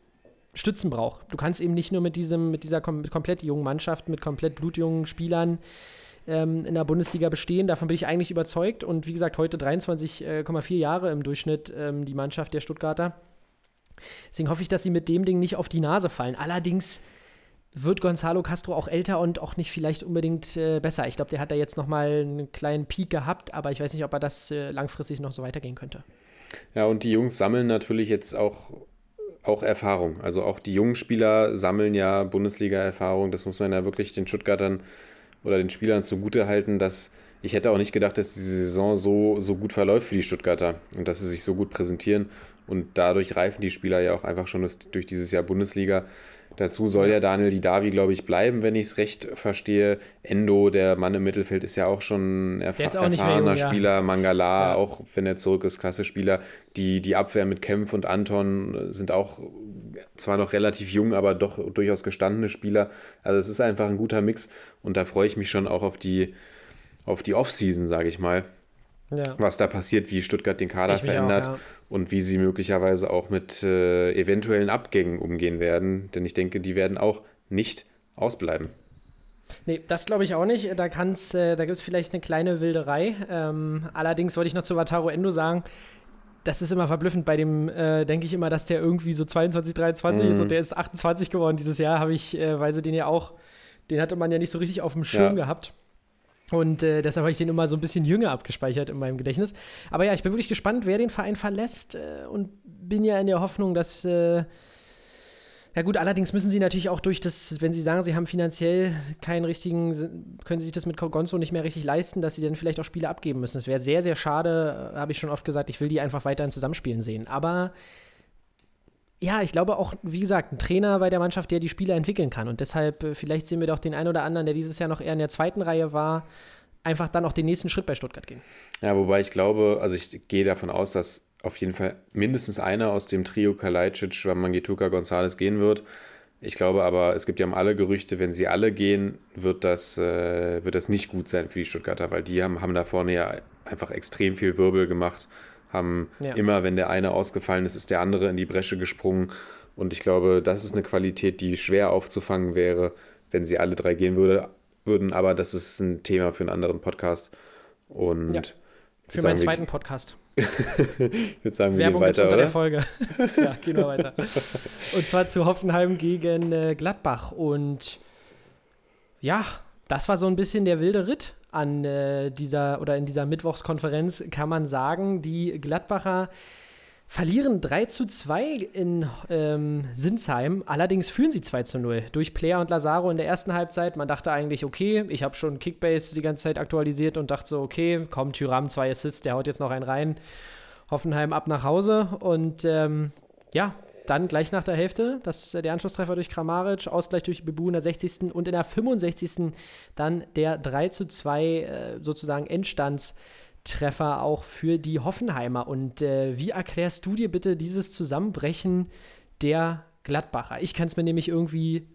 Speaker 4: Stützen braucht. Du kannst eben nicht nur mit diesem, mit dieser kom mit komplett jungen Mannschaft, mit komplett blutjungen Spielern ähm, in der Bundesliga bestehen. Davon bin ich eigentlich überzeugt. Und wie gesagt, heute 23,4 Jahre im Durchschnitt ähm, die Mannschaft der Stuttgarter. Deswegen hoffe ich, dass sie mit dem Ding nicht auf die Nase fallen. Allerdings wird Gonzalo Castro auch älter und auch nicht vielleicht unbedingt äh, besser. Ich glaube, der hat da jetzt noch mal einen kleinen Peak gehabt, aber ich weiß nicht, ob er das äh, langfristig noch so weitergehen könnte.
Speaker 3: Ja, und die Jungs sammeln natürlich jetzt auch, auch Erfahrung. Also auch die jungen Spieler sammeln ja Bundesliga-Erfahrung. Das muss man ja wirklich den Stuttgartern oder den Spielern zugute halten, dass ich hätte auch nicht gedacht, dass diese Saison so, so gut verläuft für die Stuttgarter und dass sie sich so gut präsentieren. Und dadurch reifen die Spieler ja auch einfach schon durch dieses Jahr Bundesliga. Dazu soll ja Daniel Didavi, glaube ich, bleiben, wenn ich es recht verstehe. Endo, der Mann im Mittelfeld, ist ja auch schon erf
Speaker 4: auch
Speaker 3: erfahrener
Speaker 4: jung, ja.
Speaker 3: Spieler. Mangala,
Speaker 4: Ja.
Speaker 3: auch wenn er zurück ist, klasse Spieler. Die, die Abwehr mit Kempf und Anton sind auch zwar noch relativ jung, aber doch durchaus gestandene Spieler. Also es ist einfach ein guter Mix und da freue ich mich schon auch auf die, auf die Offseason, sage ich mal,
Speaker 4: Ja.
Speaker 3: was da passiert, wie Stuttgart den Kader
Speaker 4: Ich mich auch,
Speaker 3: verändert
Speaker 4: ja.
Speaker 3: und wie sie möglicherweise auch mit äh, eventuellen Abgängen umgehen werden. Denn ich denke, die werden auch nicht ausbleiben.
Speaker 4: Nee, das glaube ich auch nicht. Da, kann's, äh, da gibt es vielleicht eine kleine Wilderei. Ähm, allerdings wollte ich noch zu Wataru Endo sagen, das ist immer verblüffend. Bei dem äh, denke ich immer, dass der irgendwie so 22, 23 ist
Speaker 3: Mhm.
Speaker 4: und der ist 28 geworden dieses Jahr. Habe ich, äh, weil sie den ja auch, den hatte man ja nicht so richtig auf dem Schirm
Speaker 3: Ja.
Speaker 4: gehabt. Und äh, deshalb habe ich den immer so ein bisschen jünger abgespeichert in meinem Gedächtnis. Aber ja, ich bin wirklich gespannt, wer den Verein verlässt äh, und bin ja in der Hoffnung, dass. Äh, ja gut, allerdings müssen sie natürlich auch durch das, wenn sie sagen, sie haben finanziell keinen richtigen, können sie sich das mit Gonzo nicht mehr richtig leisten, dass sie dann vielleicht auch Spiele abgeben müssen. Das wäre sehr, sehr schade, äh, habe ich schon oft gesagt. Ich will die einfach weiterhin zusammenspielen sehen. Aber ja, ich glaube auch, wie gesagt, ein Trainer bei der Mannschaft, der die Spieler entwickeln kann. Und deshalb, äh, vielleicht sehen wir doch den einen oder anderen, der dieses Jahr noch eher in der zweiten Reihe war, einfach dann auch den nächsten Schritt bei Stuttgart gehen.
Speaker 3: Ja, wobei ich glaube, also ich gehe davon aus, dass auf jeden Fall mindestens einer aus dem Trio Kalajdzic, Wamangituka, González gehen wird. Ich glaube aber, es gibt ja alle Gerüchte, wenn sie alle gehen, wird das, äh, wird das nicht gut sein für die Stuttgarter, weil die haben, haben da vorne ja einfach extrem viel Wirbel gemacht, haben
Speaker 4: Ja.
Speaker 3: immer, wenn der eine ausgefallen ist, ist der andere in die Bresche gesprungen Und ich glaube, das ist eine Qualität, die schwer aufzufangen wäre, wenn sie alle drei gehen würde, würden. Aber das ist ein Thema für einen anderen Podcast. Und
Speaker 4: Ja. Für meinen zweiten Podcast.
Speaker 3: Wir, ich würde sagen, wir
Speaker 4: Werbung
Speaker 3: gehen
Speaker 4: gibt's
Speaker 3: weiter,
Speaker 4: unter
Speaker 3: oder?
Speaker 4: der Folge. [LAUGHS] ja, gehen wir weiter. Und zwar zu Hoffenheim gegen äh, Gladbach. Und ja, das war so ein bisschen der wilde Ritt an äh, dieser oder in dieser Mittwochskonferenz, kann man sagen. Die Gladbacher verlieren 3 zu 2 in ähm, Sinsheim. Allerdings führen sie 2 zu 0 durch Player und Lazaro in der ersten Halbzeit. Man dachte eigentlich, okay, ich habe schon Kickbase die ganze Zeit aktualisiert und dachte so, okay, komm, Tyram, zwei Assists, der haut jetzt noch einen rein. Hoffenheim ab nach Hause und ähm, ja, dann gleich nach der Hälfte, das, der Anschlusstreffer durch Kramaric, Ausgleich durch Bebu in der 60. und in der 65. dann der 3 zu 2 äh, sozusagen Endstandstreffer auch für die Hoffenheimer. Und äh, wie erklärst du dir bitte dieses Zusammenbrechen der Gladbacher? Ich kann es mir nämlich irgendwie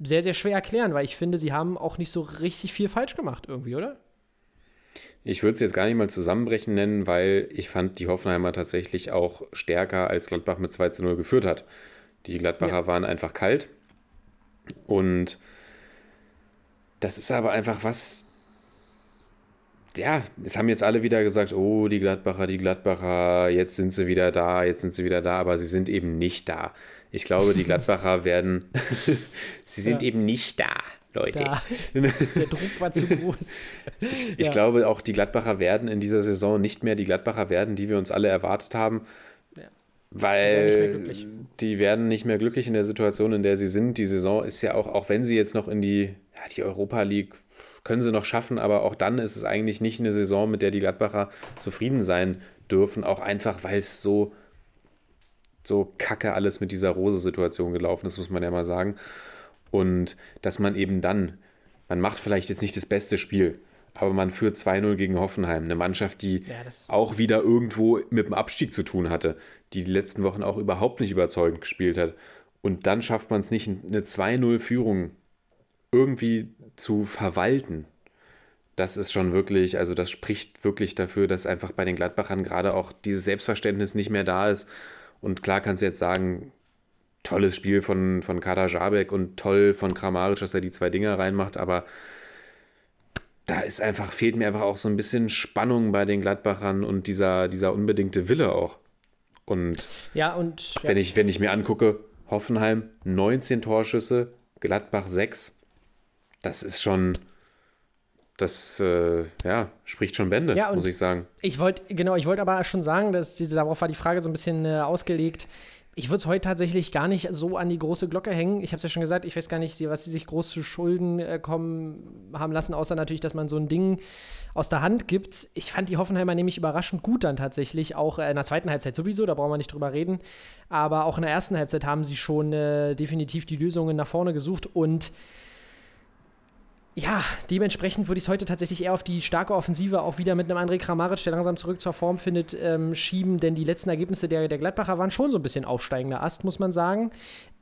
Speaker 4: sehr, sehr schwer erklären, weil ich finde, sie haben auch nicht so richtig viel falsch gemacht irgendwie, oder?
Speaker 3: Ich würde es jetzt gar nicht mal zusammenbrechen nennen, weil ich fand die Hoffenheimer tatsächlich auch stärker, als Gladbach mit 2 zu 0 geführt hat. Die Gladbacher
Speaker 4: Ja.
Speaker 3: waren einfach kalt. Und das ist aber einfach was. Ja, es haben jetzt alle wieder gesagt, oh, die Gladbacher, die Gladbacher, jetzt sind sie wieder da, jetzt sind sie wieder da, aber sie sind eben nicht da. Ich glaube, die [LAUGHS] Gladbacher werden, [LAUGHS] sie sind
Speaker 4: Ja.
Speaker 3: eben nicht da, Leute.
Speaker 4: Da, der Druck war zu groß.
Speaker 3: Ich
Speaker 4: Ja.
Speaker 3: glaube, auch die Gladbacher werden in dieser Saison nicht mehr die Gladbacher werden, die wir uns alle erwartet haben.
Speaker 4: Ja.
Speaker 3: Weil
Speaker 4: mehr glücklich.
Speaker 3: die werden nicht mehr glücklich in der Situation, in der sie sind. Die Saison ist ja auch, auch wenn sie jetzt noch in die, ja, die Europa League können sie noch schaffen, aber auch dann ist es eigentlich nicht eine Saison, mit der die Gladbacher zufrieden sein dürfen. Auch einfach, weil es so, so kacke alles mit dieser Rose-Situation gelaufen ist, muss man ja mal sagen. Und dass man eben dann, man macht vielleicht jetzt nicht das beste Spiel, aber man führt 2-0 gegen Hoffenheim, eine Mannschaft, die
Speaker 4: Ja,
Speaker 3: auch wieder irgendwo mit dem Abstieg zu tun hatte, die die letzten Wochen auch überhaupt nicht überzeugend gespielt hat. Und dann schafft man es nicht, eine 2-0-Führung irgendwie zu verwalten. Das ist schon wirklich, also das spricht wirklich dafür, dass einfach bei den Gladbachern gerade auch dieses Selbstverständnis nicht mehr da ist. Und klar kannst du jetzt sagen, tolles Spiel von, von Kader Jabek und toll von Kramaric, dass er die zwei Dinger reinmacht, aber da ist einfach, fehlt mir einfach auch so ein bisschen Spannung bei den Gladbachern und dieser, dieser unbedingte Wille auch. Und
Speaker 4: Ja, und ja,
Speaker 3: wenn, ich, wenn ich mir angucke, Hoffenheim 19 Torschüsse, Gladbach 6, das ist schon, das äh, ja, spricht schon Bände,
Speaker 4: Ja,
Speaker 3: muss ich sagen.
Speaker 4: Ich wollte, genau, ich wollte aber schon sagen, dass diese, darauf war die Frage so ein bisschen äh, ausgelegt. Ich würde es heute tatsächlich gar nicht so an die große Glocke hängen. Ich habe es ja schon gesagt, ich weiß gar nicht, was sie sich groß zu Schulden äh, kommen haben lassen, außer natürlich, dass man so ein Ding aus der Hand gibt. Ich fand die Hoffenheimer nämlich überraschend gut dann tatsächlich, auch äh, in der zweiten Halbzeit sowieso, da brauchen wir nicht drüber reden. Aber auch in der ersten Halbzeit haben sie schon äh, definitiv die Lösungen nach vorne gesucht und ja, dementsprechend würde ich es heute tatsächlich eher auf die starke Offensive auch wieder mit einem André Kramaric, der langsam zurück zur Form findet, ähm, schieben, denn die letzten Ergebnisse der, der Gladbacher waren schon so ein bisschen aufsteigender Ast, muss man sagen.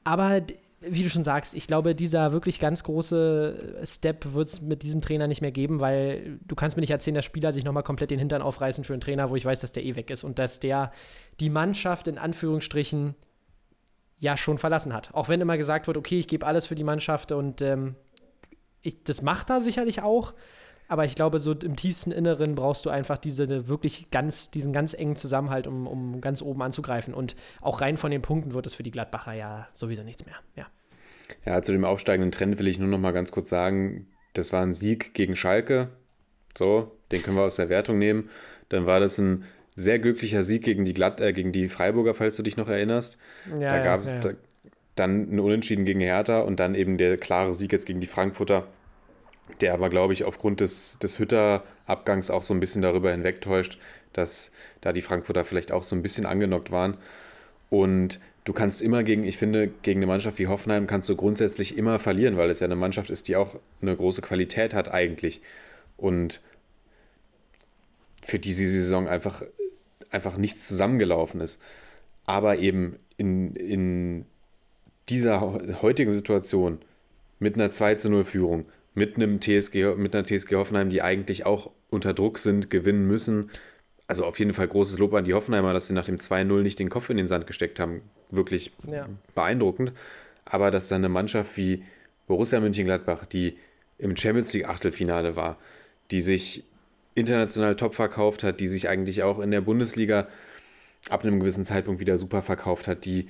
Speaker 4: Aber wie du schon sagst, ich glaube, dieser wirklich ganz große Step wird es mit diesem Trainer nicht mehr geben, weil du kannst mir nicht erzählen, dass Spieler sich nochmal komplett den Hintern aufreißen für einen Trainer, wo ich weiß, dass der eh weg ist und dass der die Mannschaft in Anführungsstrichen ja schon verlassen hat. Auch wenn immer gesagt wird, okay, ich gebe alles für die Mannschaft und ähm, ich, das macht er sicherlich auch, aber ich glaube, so im tiefsten Inneren brauchst du einfach diese wirklich ganz, diesen ganz engen Zusammenhalt, um, um ganz oben anzugreifen. Und auch rein von den Punkten wird es für die Gladbacher ja sowieso nichts mehr. Ja.
Speaker 3: Ja, zu dem aufsteigenden Trend will ich nur noch mal ganz kurz sagen, das war ein Sieg gegen Schalke. So, den können wir aus der Wertung nehmen. Dann war das ein sehr glücklicher Sieg gegen die, Glatt, äh, gegen die Freiburger, falls du dich noch erinnerst.
Speaker 4: Ja,
Speaker 3: da gab es
Speaker 4: ja, ja.
Speaker 3: da, dann ein Unentschieden gegen Hertha und dann eben der klare Sieg jetzt gegen die Frankfurter, der aber, glaube ich, aufgrund des, des Hütter-Abgangs auch so ein bisschen darüber hinwegtäuscht, dass da die Frankfurter vielleicht auch so ein bisschen angenockt waren. Und du kannst immer gegen, ich finde, gegen eine Mannschaft wie Hoffenheim kannst du grundsätzlich immer verlieren, weil es ja eine Mannschaft ist, die auch eine große Qualität hat eigentlich. Und für die diese Saison einfach, einfach nichts zusammengelaufen ist. Aber eben in, in dieser heu- heutigen Situation mit einer 2 zu 0 Führung, mit einem TSG, mit einer TSG Hoffenheim, die eigentlich auch unter Druck sind, gewinnen müssen, also auf jeden Fall großes Lob an die Hoffenheimer, dass sie nach dem 2-0 nicht den Kopf in den Sand gesteckt haben. Wirklich
Speaker 4: Ja.
Speaker 3: beeindruckend. Aber dass dann eine Mannschaft wie Borussia Mönchengladbach, die im Champions League Achtelfinale war, die sich international top verkauft hat, die sich eigentlich auch in der Bundesliga ab einem gewissen Zeitpunkt wieder super verkauft hat, die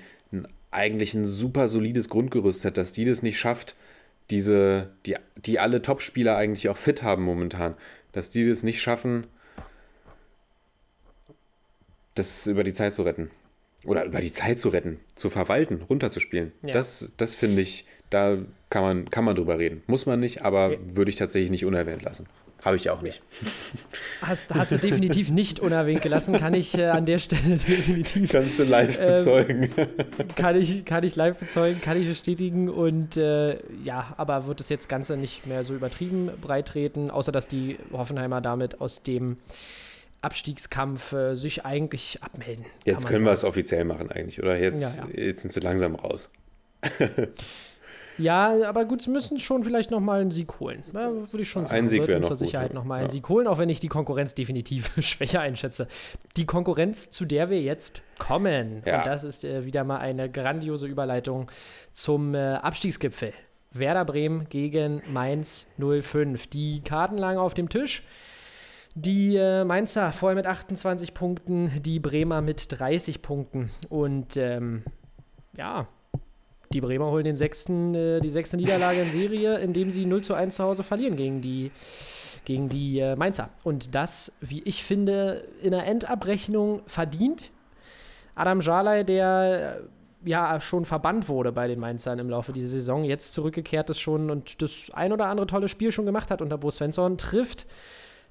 Speaker 3: eigentlich ein super solides Grundgerüst hat, dass die das nicht schafft, diese, die, die alle Topspieler eigentlich auch fit haben momentan, dass die das nicht schaffen, das über die Zeit zu retten. Oder über die Zeit zu retten, zu verwalten, runterzuspielen.
Speaker 4: Ja.
Speaker 3: Das, das finde ich, da kann man, kann man drüber reden. Muss man nicht, aber würde ich tatsächlich nicht unerwähnt lassen. Habe ich auch nicht. [LAUGHS]
Speaker 4: Hast, hast du definitiv nicht unerwähnt gelassen, kann ich äh, an der Stelle [LAUGHS] definitiv
Speaker 3: Kannst du live
Speaker 4: Ähm,
Speaker 3: bezeugen. [LAUGHS]
Speaker 4: kann ich, kann ich live bezeugen, kann ich bestätigen und äh, ja, aber wird das jetzt Ganze nicht mehr so übertrieben breit treten, außer dass die Hoffenheimer damit aus dem Abstiegskampf äh, sich eigentlich abmelden.
Speaker 3: Jetzt können wir es
Speaker 4: sagen.
Speaker 3: offiziell machen eigentlich, oder? Jetzt,
Speaker 4: Ja,
Speaker 3: jetzt sind sie langsam raus.
Speaker 4: Ja, aber gut, sie müssen schon vielleicht nochmal einen Sieg holen. Ja, würde ich schon sagen.
Speaker 3: Ein Sieg wäre noch
Speaker 4: zur Sicherheit nochmal einen
Speaker 3: Ja.
Speaker 4: Sieg holen, auch wenn ich die Konkurrenz definitiv [LAUGHS] schwächer einschätze. Die Konkurrenz, zu der wir jetzt kommen.
Speaker 3: Ja.
Speaker 4: Und das ist äh, wieder mal eine grandiose Überleitung zum äh, Abstiegsgipfel. Werder Bremen gegen Mainz 05. Die Karten lagen auf dem Tisch. Die äh, Mainzer vorher mit 28 Punkten, die Bremer mit 30 Punkten. Und ähm, ja, die Bremer holen den sechsten, äh, die sechste Niederlage in Serie, indem sie 0 zu 1 zu Hause verlieren gegen die, gegen die äh, Mainzer. Und das, wie ich finde, in der Endabrechnung verdient. Adam Jalai, der äh, ja schon verbannt wurde bei den Mainzern im Laufe dieser Saison, jetzt zurückgekehrt ist schon und das ein oder andere tolle Spiel schon gemacht hat unter Bo Svensson, trifft,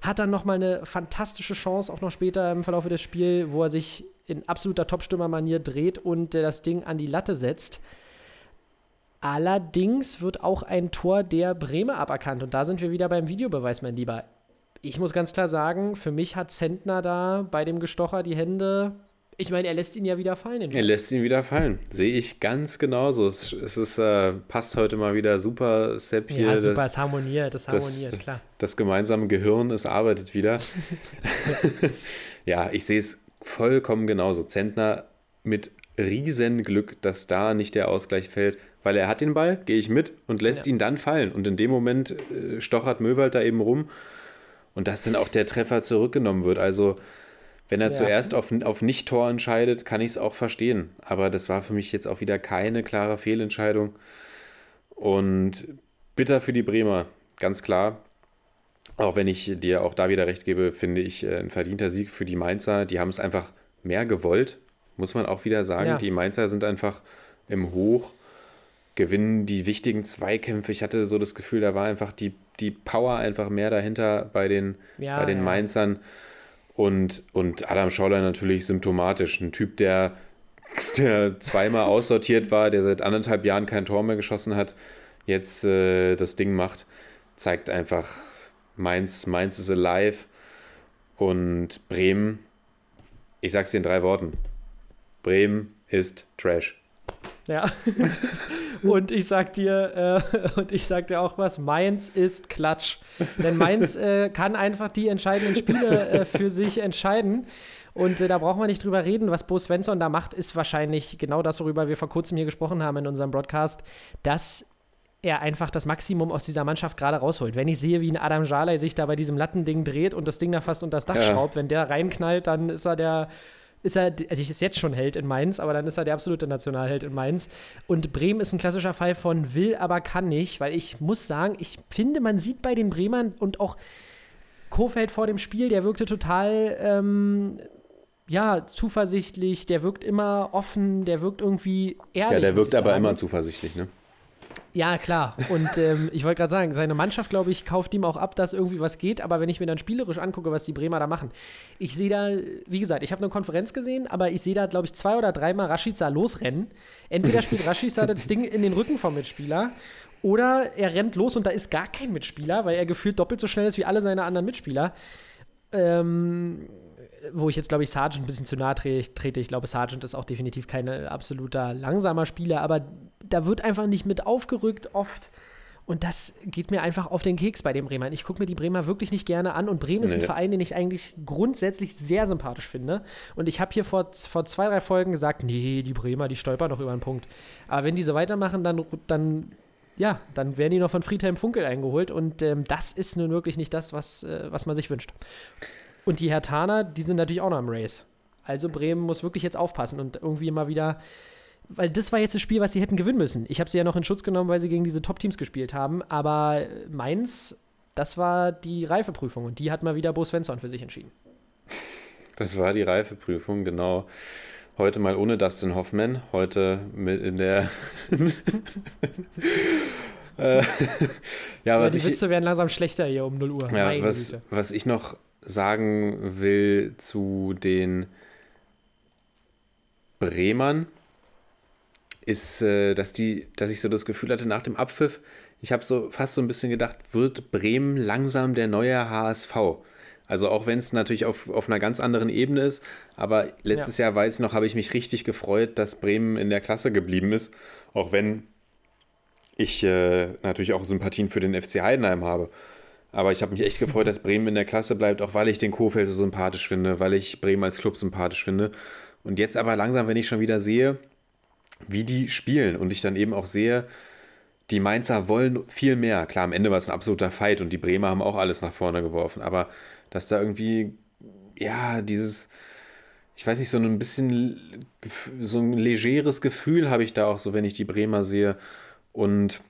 Speaker 4: hat dann nochmal eine fantastische Chance, auch noch später im Verlauf des Spiels, wo er sich in absoluter Topstürmer-Manier dreht und äh, das Ding an die Latte setzt. Allerdings wird auch ein Tor der Bremer aberkannt. Und da sind wir wieder beim Videobeweis, mein Lieber. Ich muss ganz klar sagen, für mich hat Zentner da bei dem Gestocher die Hände. Ich meine, er lässt ihn ja wieder fallen.
Speaker 3: Er lässt ihn wieder fallen. Sehe ich ganz genauso. Es, es ist, äh, passt heute mal wieder super, Sepp hier.
Speaker 4: ja, super,
Speaker 3: das,
Speaker 4: es harmoniert, es
Speaker 3: das-
Speaker 4: harmoniert, klar.
Speaker 3: das gemeinsame Gehirn, es arbeitet wieder. [LAUGHS] ja, ich sehe es vollkommen genauso. Zentner mit riesen Glück, dass da nicht der Ausgleich fällt, weil er hat den Ball, gehe ich mit und lässt
Speaker 4: Ja.
Speaker 3: ihn dann fallen. Und in dem Moment äh, stochert Möwald da eben rum und dass dann auch der Treffer zurückgenommen wird. Also, wenn er
Speaker 4: Ja.
Speaker 3: zuerst auf, auf Nicht-Tor entscheidet, kann ich es auch verstehen. Aber das war für mich jetzt auch wieder keine klare Fehlentscheidung. Und bitter für die Bremer, ganz klar. Auch wenn ich dir auch da wieder recht gebe, finde ich äh, ein verdienter Sieg für die Mainzer. Die haben es einfach mehr gewollt, muss man auch wieder sagen.
Speaker 4: Ja.
Speaker 3: Die Mainzer sind einfach im Hoch, gewinnen die wichtigen Zweikämpfe. Ich hatte so das Gefühl, da war einfach die, die Power einfach mehr dahinter bei den,
Speaker 4: Ja,
Speaker 3: bei den
Speaker 4: ja.
Speaker 3: Mainzern. Und, und Adam Schauler natürlich symptomatisch. Ein Typ, der, der zweimal aussortiert war, der seit anderthalb Jahren kein Tor mehr geschossen hat, jetzt äh, das Ding macht, zeigt einfach, Mainz, Mainz ist alive. Und Bremen, ich sag's dir in drei Worten: Bremen ist Trash.
Speaker 4: Ja. [LAUGHS] und ich sag dir, äh, und ich sag dir auch was, Mainz ist Klatsch. Denn Mainz äh, kann einfach die entscheidenden Spiele äh, für sich entscheiden. Und äh, da braucht man nicht drüber reden. Was Bo Svensson da macht, ist wahrscheinlich genau das, worüber wir vor kurzem hier gesprochen haben in unserem Broadcast, dass er einfach das Maximum aus dieser Mannschaft gerade rausholt. Wenn ich sehe, wie ein Adam Jalai sich da bei diesem Lattending dreht und das Ding da fast unter das Dach
Speaker 3: Ja.
Speaker 4: schraubt, wenn der reinknallt, dann ist er der, ist er, also ich ist jetzt schon Held in Mainz, aber dann ist er der absolute Nationalheld in Mainz. Und Bremen ist ein klassischer Fall von will, aber kann nicht, weil ich muss sagen, ich finde, man sieht bei den Bremern und auch Kofeld vor dem Spiel, der wirkte total, ähm, ja, zuversichtlich, der wirkt immer offen, der wirkt irgendwie ehrlich.
Speaker 3: Ja, der wirkt aber immer zuversichtlich, ne?
Speaker 4: Ja, klar. Und ähm, ich wollte gerade sagen, seine Mannschaft, glaube ich, kauft ihm auch ab, dass irgendwie was geht. Aber wenn ich mir dann spielerisch angucke, was die Bremer da machen, ich sehe da, wie gesagt, ich habe eine Konferenz gesehen, aber ich sehe da, glaube ich, zwei oder dreimal Rashica losrennen. Entweder spielt Rashica das Ding in den Rücken vom Mitspieler oder er rennt los und da ist gar kein Mitspieler, weil er gefühlt doppelt so schnell ist wie alle seine anderen Mitspieler. Ähm, wo ich jetzt, glaube ich, Sargent ein bisschen zu nahe tre trete. Ich glaube, Sargent ist auch definitiv kein absoluter langsamer Spieler, aber da wird einfach nicht mit aufgerückt oft. Und das geht mir einfach auf den Keks bei den Bremern. Ich gucke mir die Bremer wirklich nicht gerne an. Und Bremen ist ein
Speaker 3: Nee.
Speaker 4: Verein, den ich eigentlich grundsätzlich sehr sympathisch finde. Und ich habe hier vor, vor zwei, drei Folgen gesagt, nee, die Bremer, die stolpern doch über einen Punkt. Aber wenn die so weitermachen, dann, dann ja, dann werden die noch von Friedhelm Funkel eingeholt. Und ähm, das ist nun wirklich nicht das, was, äh, was man sich wünscht. Und die Hertaner, die sind natürlich auch noch im Race. Also Bremen muss wirklich jetzt aufpassen und irgendwie mal wieder, weil das war jetzt das Spiel, was sie hätten gewinnen müssen. Ich habe sie ja noch in Schutz genommen, weil sie gegen diese Top-Teams gespielt haben, aber Mainz, das war die Reifeprüfung und die hat mal wieder Bo Svensson für sich entschieden.
Speaker 3: Das war die Reifeprüfung, genau. Heute mal ohne Dustin Hoffman, heute mit in der. [LAUGHS] äh, [LAUGHS] ja,
Speaker 4: Aber
Speaker 3: was
Speaker 4: die
Speaker 3: ich,
Speaker 4: Witze werden langsam schlechter hier um 0 Uhr.
Speaker 3: ja, was, was ich noch sagen will zu den Bremern, ist, äh, dass, die, dass ich so das Gefühl hatte nach dem Abpfiff, ich habe so fast so ein bisschen gedacht, wird Bremen langsam der neue HSV? Also auch wenn es natürlich auf, auf einer ganz anderen Ebene ist, aber letztes Jahr weiß ich noch, habe ich mich richtig gefreut, dass Bremen in der Klasse geblieben ist, auch wenn ich äh, natürlich auch Sympathien für den FC Heidenheim habe. Aber ich habe mich echt gefreut, dass Bremen in der Klasse bleibt, auch weil ich den Kofeld so sympathisch finde, weil ich Bremen als Club sympathisch finde. Und jetzt aber langsam, wenn ich schon wieder sehe, wie die spielen und ich dann eben auch sehe, die Mainzer wollen viel mehr. Klar, am Ende war es ein absoluter Fight und die Bremer haben auch alles nach vorne geworfen, aber dass da irgendwie, ja, dieses, ich weiß nicht, so ein bisschen, so ein legeres Gefühl habe ich da auch so, wenn ich die Bremer sehe. Und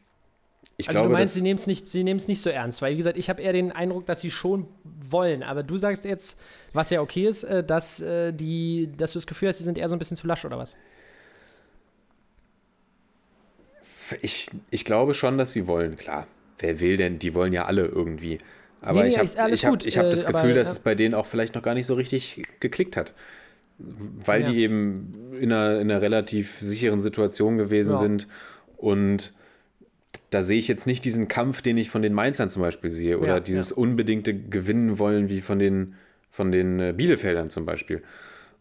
Speaker 3: ich
Speaker 4: Also
Speaker 3: glaube,
Speaker 4: du meinst, sie nehmen es nicht, sie nicht so ernst, weil wie gesagt, ich habe eher den Eindruck, dass sie schon wollen. Aber du sagst jetzt, was ja okay ist, äh, dass, äh, die, dass du das Gefühl hast, sie sind eher so ein bisschen zu lasch oder was?
Speaker 3: ich, ich glaube schon, dass sie wollen, klar. Wer will denn? Die wollen ja alle irgendwie. Aber
Speaker 4: Nee,
Speaker 3: ich habe ich hab, ich hab
Speaker 4: äh,
Speaker 3: das
Speaker 4: aber,
Speaker 3: Gefühl, dass
Speaker 4: ja.
Speaker 3: es bei denen auch vielleicht noch gar nicht so richtig geklickt hat. Weil
Speaker 4: Ja.
Speaker 3: die eben in einer, in einer relativ sicheren Situation gewesen sind. Und da sehe ich jetzt nicht diesen Kampf, den ich von den Mainzern zum Beispiel sehe. Oder
Speaker 4: Ja,
Speaker 3: dieses
Speaker 4: ja.
Speaker 3: unbedingte Gewinnen wollen wie von den, von den äh, Bielefeldern zum Beispiel.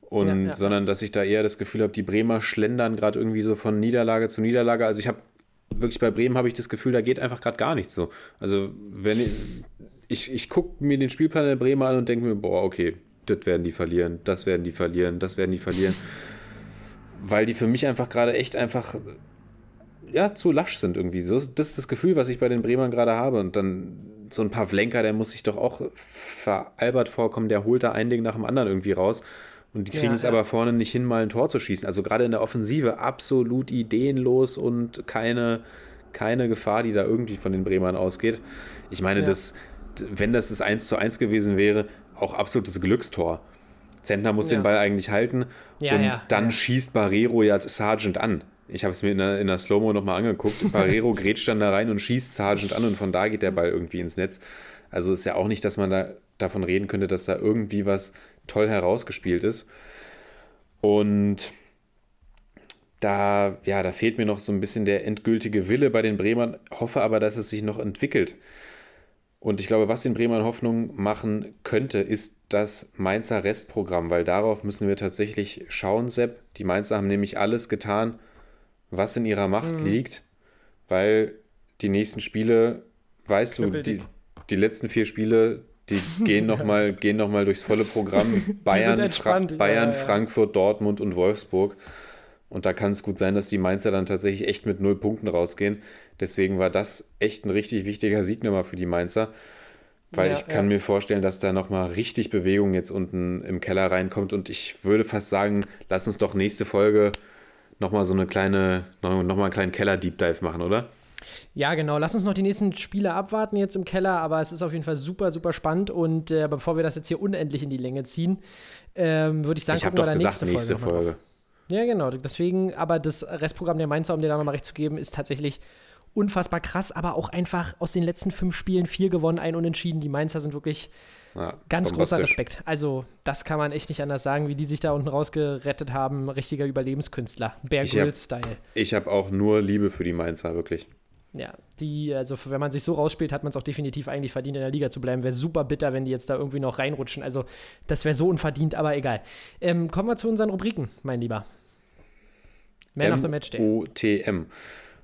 Speaker 3: Und
Speaker 4: Ja, ja,
Speaker 3: sondern dass ich da eher das Gefühl habe, die Bremer schlendern gerade irgendwie so von Niederlage zu Niederlage. Also ich habe wirklich bei Bremen habe ich das Gefühl, da geht einfach gerade gar nichts so. Also wenn ich, ich, ich gucke mir den Spielplan der Bremer an und denke mir, boah, okay, das werden die verlieren, das werden die verlieren, das werden die verlieren. Weil die für mich einfach gerade echt einfach ja, zu lasch sind irgendwie. So, das ist das Gefühl, was ich bei den Bremern gerade habe. Und dann so ein Pavlenka, der muss sich doch auch veralbert vorkommen, der holt da ein Ding nach dem anderen irgendwie raus. Und die kriegen
Speaker 4: Ja,
Speaker 3: es
Speaker 4: ja.
Speaker 3: aber vorne nicht hin, mal ein Tor zu schießen. Also gerade in der Offensive absolut ideenlos und keine, keine Gefahr, die da irgendwie von den Bremern ausgeht. Ich meine,
Speaker 4: Ja.
Speaker 3: das, wenn das das 1 zu 1 gewesen wäre, auch absolutes Glückstor. Zentner muss den Ball eigentlich halten und dann schießt Barrero ja Sargent an. Ich habe es mir in der, in der Slow-Mo nochmal angeguckt. [LAUGHS] Barrero grätscht dann da rein und schießt Sargent an und von da geht der Ball irgendwie ins Netz. Also ist ja auch nicht, dass man da davon reden könnte, dass da irgendwie was toll herausgespielt ist. Und da, ja, da fehlt mir noch so ein bisschen der endgültige Wille bei den Bremern, hoffe aber, dass es sich noch entwickelt. Und ich glaube, was den Bremern Hoffnung machen könnte, ist das Mainzer Restprogramm, weil darauf müssen wir tatsächlich schauen, Sepp. Die Mainzer haben nämlich alles getan, was in ihrer Macht
Speaker 4: Mhm.
Speaker 3: liegt, weil die nächsten Spiele, weißt du, die, die letzten vier Spiele, die [LAUGHS] gehen nochmal noch mal durchs volle Programm. Bayern, Fra
Speaker 4: entspannt, ja,
Speaker 3: Bayern
Speaker 4: ja.
Speaker 3: Frankfurt, Dortmund und Wolfsburg. Und da kann es gut sein, dass die Mainzer dann tatsächlich echt mit null Punkten rausgehen. Deswegen war das echt ein richtig wichtiger Sieg nochmal für die Mainzer. Weil
Speaker 4: Ja,
Speaker 3: ich kann mir vorstellen, dass da nochmal richtig Bewegung jetzt unten im Keller reinkommt. Und ich würde fast sagen, lass uns doch nächste Folge nochmal so eine kleine, nochmal noch einen kleinen Keller-Deep Dive machen, oder?
Speaker 4: Ja, genau. Lass uns noch die nächsten Spiele abwarten jetzt im Keller, aber es ist auf jeden Fall super, super spannend. Und äh, bevor wir das jetzt hier unendlich in die Länge ziehen, ähm, würde ich sagen,
Speaker 3: Ich habe
Speaker 4: gucken wir
Speaker 3: doch
Speaker 4: da
Speaker 3: gesagt, nächste
Speaker 4: noch mal drauf.
Speaker 3: Folge.
Speaker 4: Ja, genau. Deswegen, aber das Restprogramm der Mainzer, um dir da nochmal recht zu geben, ist tatsächlich unfassbar krass, aber auch einfach aus den letzten fünf Spielen vier gewonnen, ein Unentschieden. Die Mainzer sind wirklich
Speaker 3: Ja,
Speaker 4: ganz großer. Respekt. Also, das kann man echt nicht anders sagen, wie die sich da unten rausgerettet haben. Richtiger Überlebenskünstler. Bear
Speaker 3: Ich hab-
Speaker 4: Grylls-Style.
Speaker 3: Ich habe auch nur Liebe für die Mainzer, wirklich.
Speaker 4: Ja, die, also wenn man sich so rausspielt, hat man es auch definitiv eigentlich verdient, in der Liga zu bleiben. Wäre super bitter, wenn die jetzt da irgendwie noch reinrutschen. Also, das wäre so unverdient, aber egal. Ähm, kommen wir zu unseren Rubriken, mein Lieber. Man of the Match Day.
Speaker 3: OTM.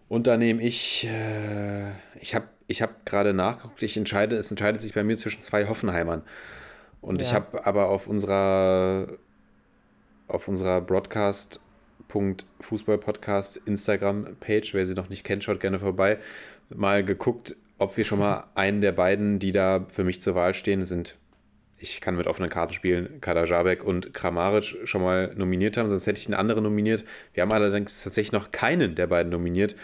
Speaker 3: Und da nehme ich, äh, ich habe ich hab gerade nachgeguckt, ich entscheide, es entscheidet sich bei mir zwischen zwei Hoffenheimern. Und ich
Speaker 4: Ja.
Speaker 3: habe aber auf unserer, auf unserer Broadcast.fußballpodcast Instagram-Page, wer sie noch nicht kennt, schaut gerne vorbei, mal geguckt, ob wir schon mal [LAUGHS] einen der beiden, die da für mich zur Wahl stehen, sind, ich kann mit offenen Karten spielen, Kader Jabek und Kramaric schon mal nominiert haben, sonst hätte ich einen anderen nominiert. Wir haben allerdings tatsächlich noch keinen der beiden nominiert.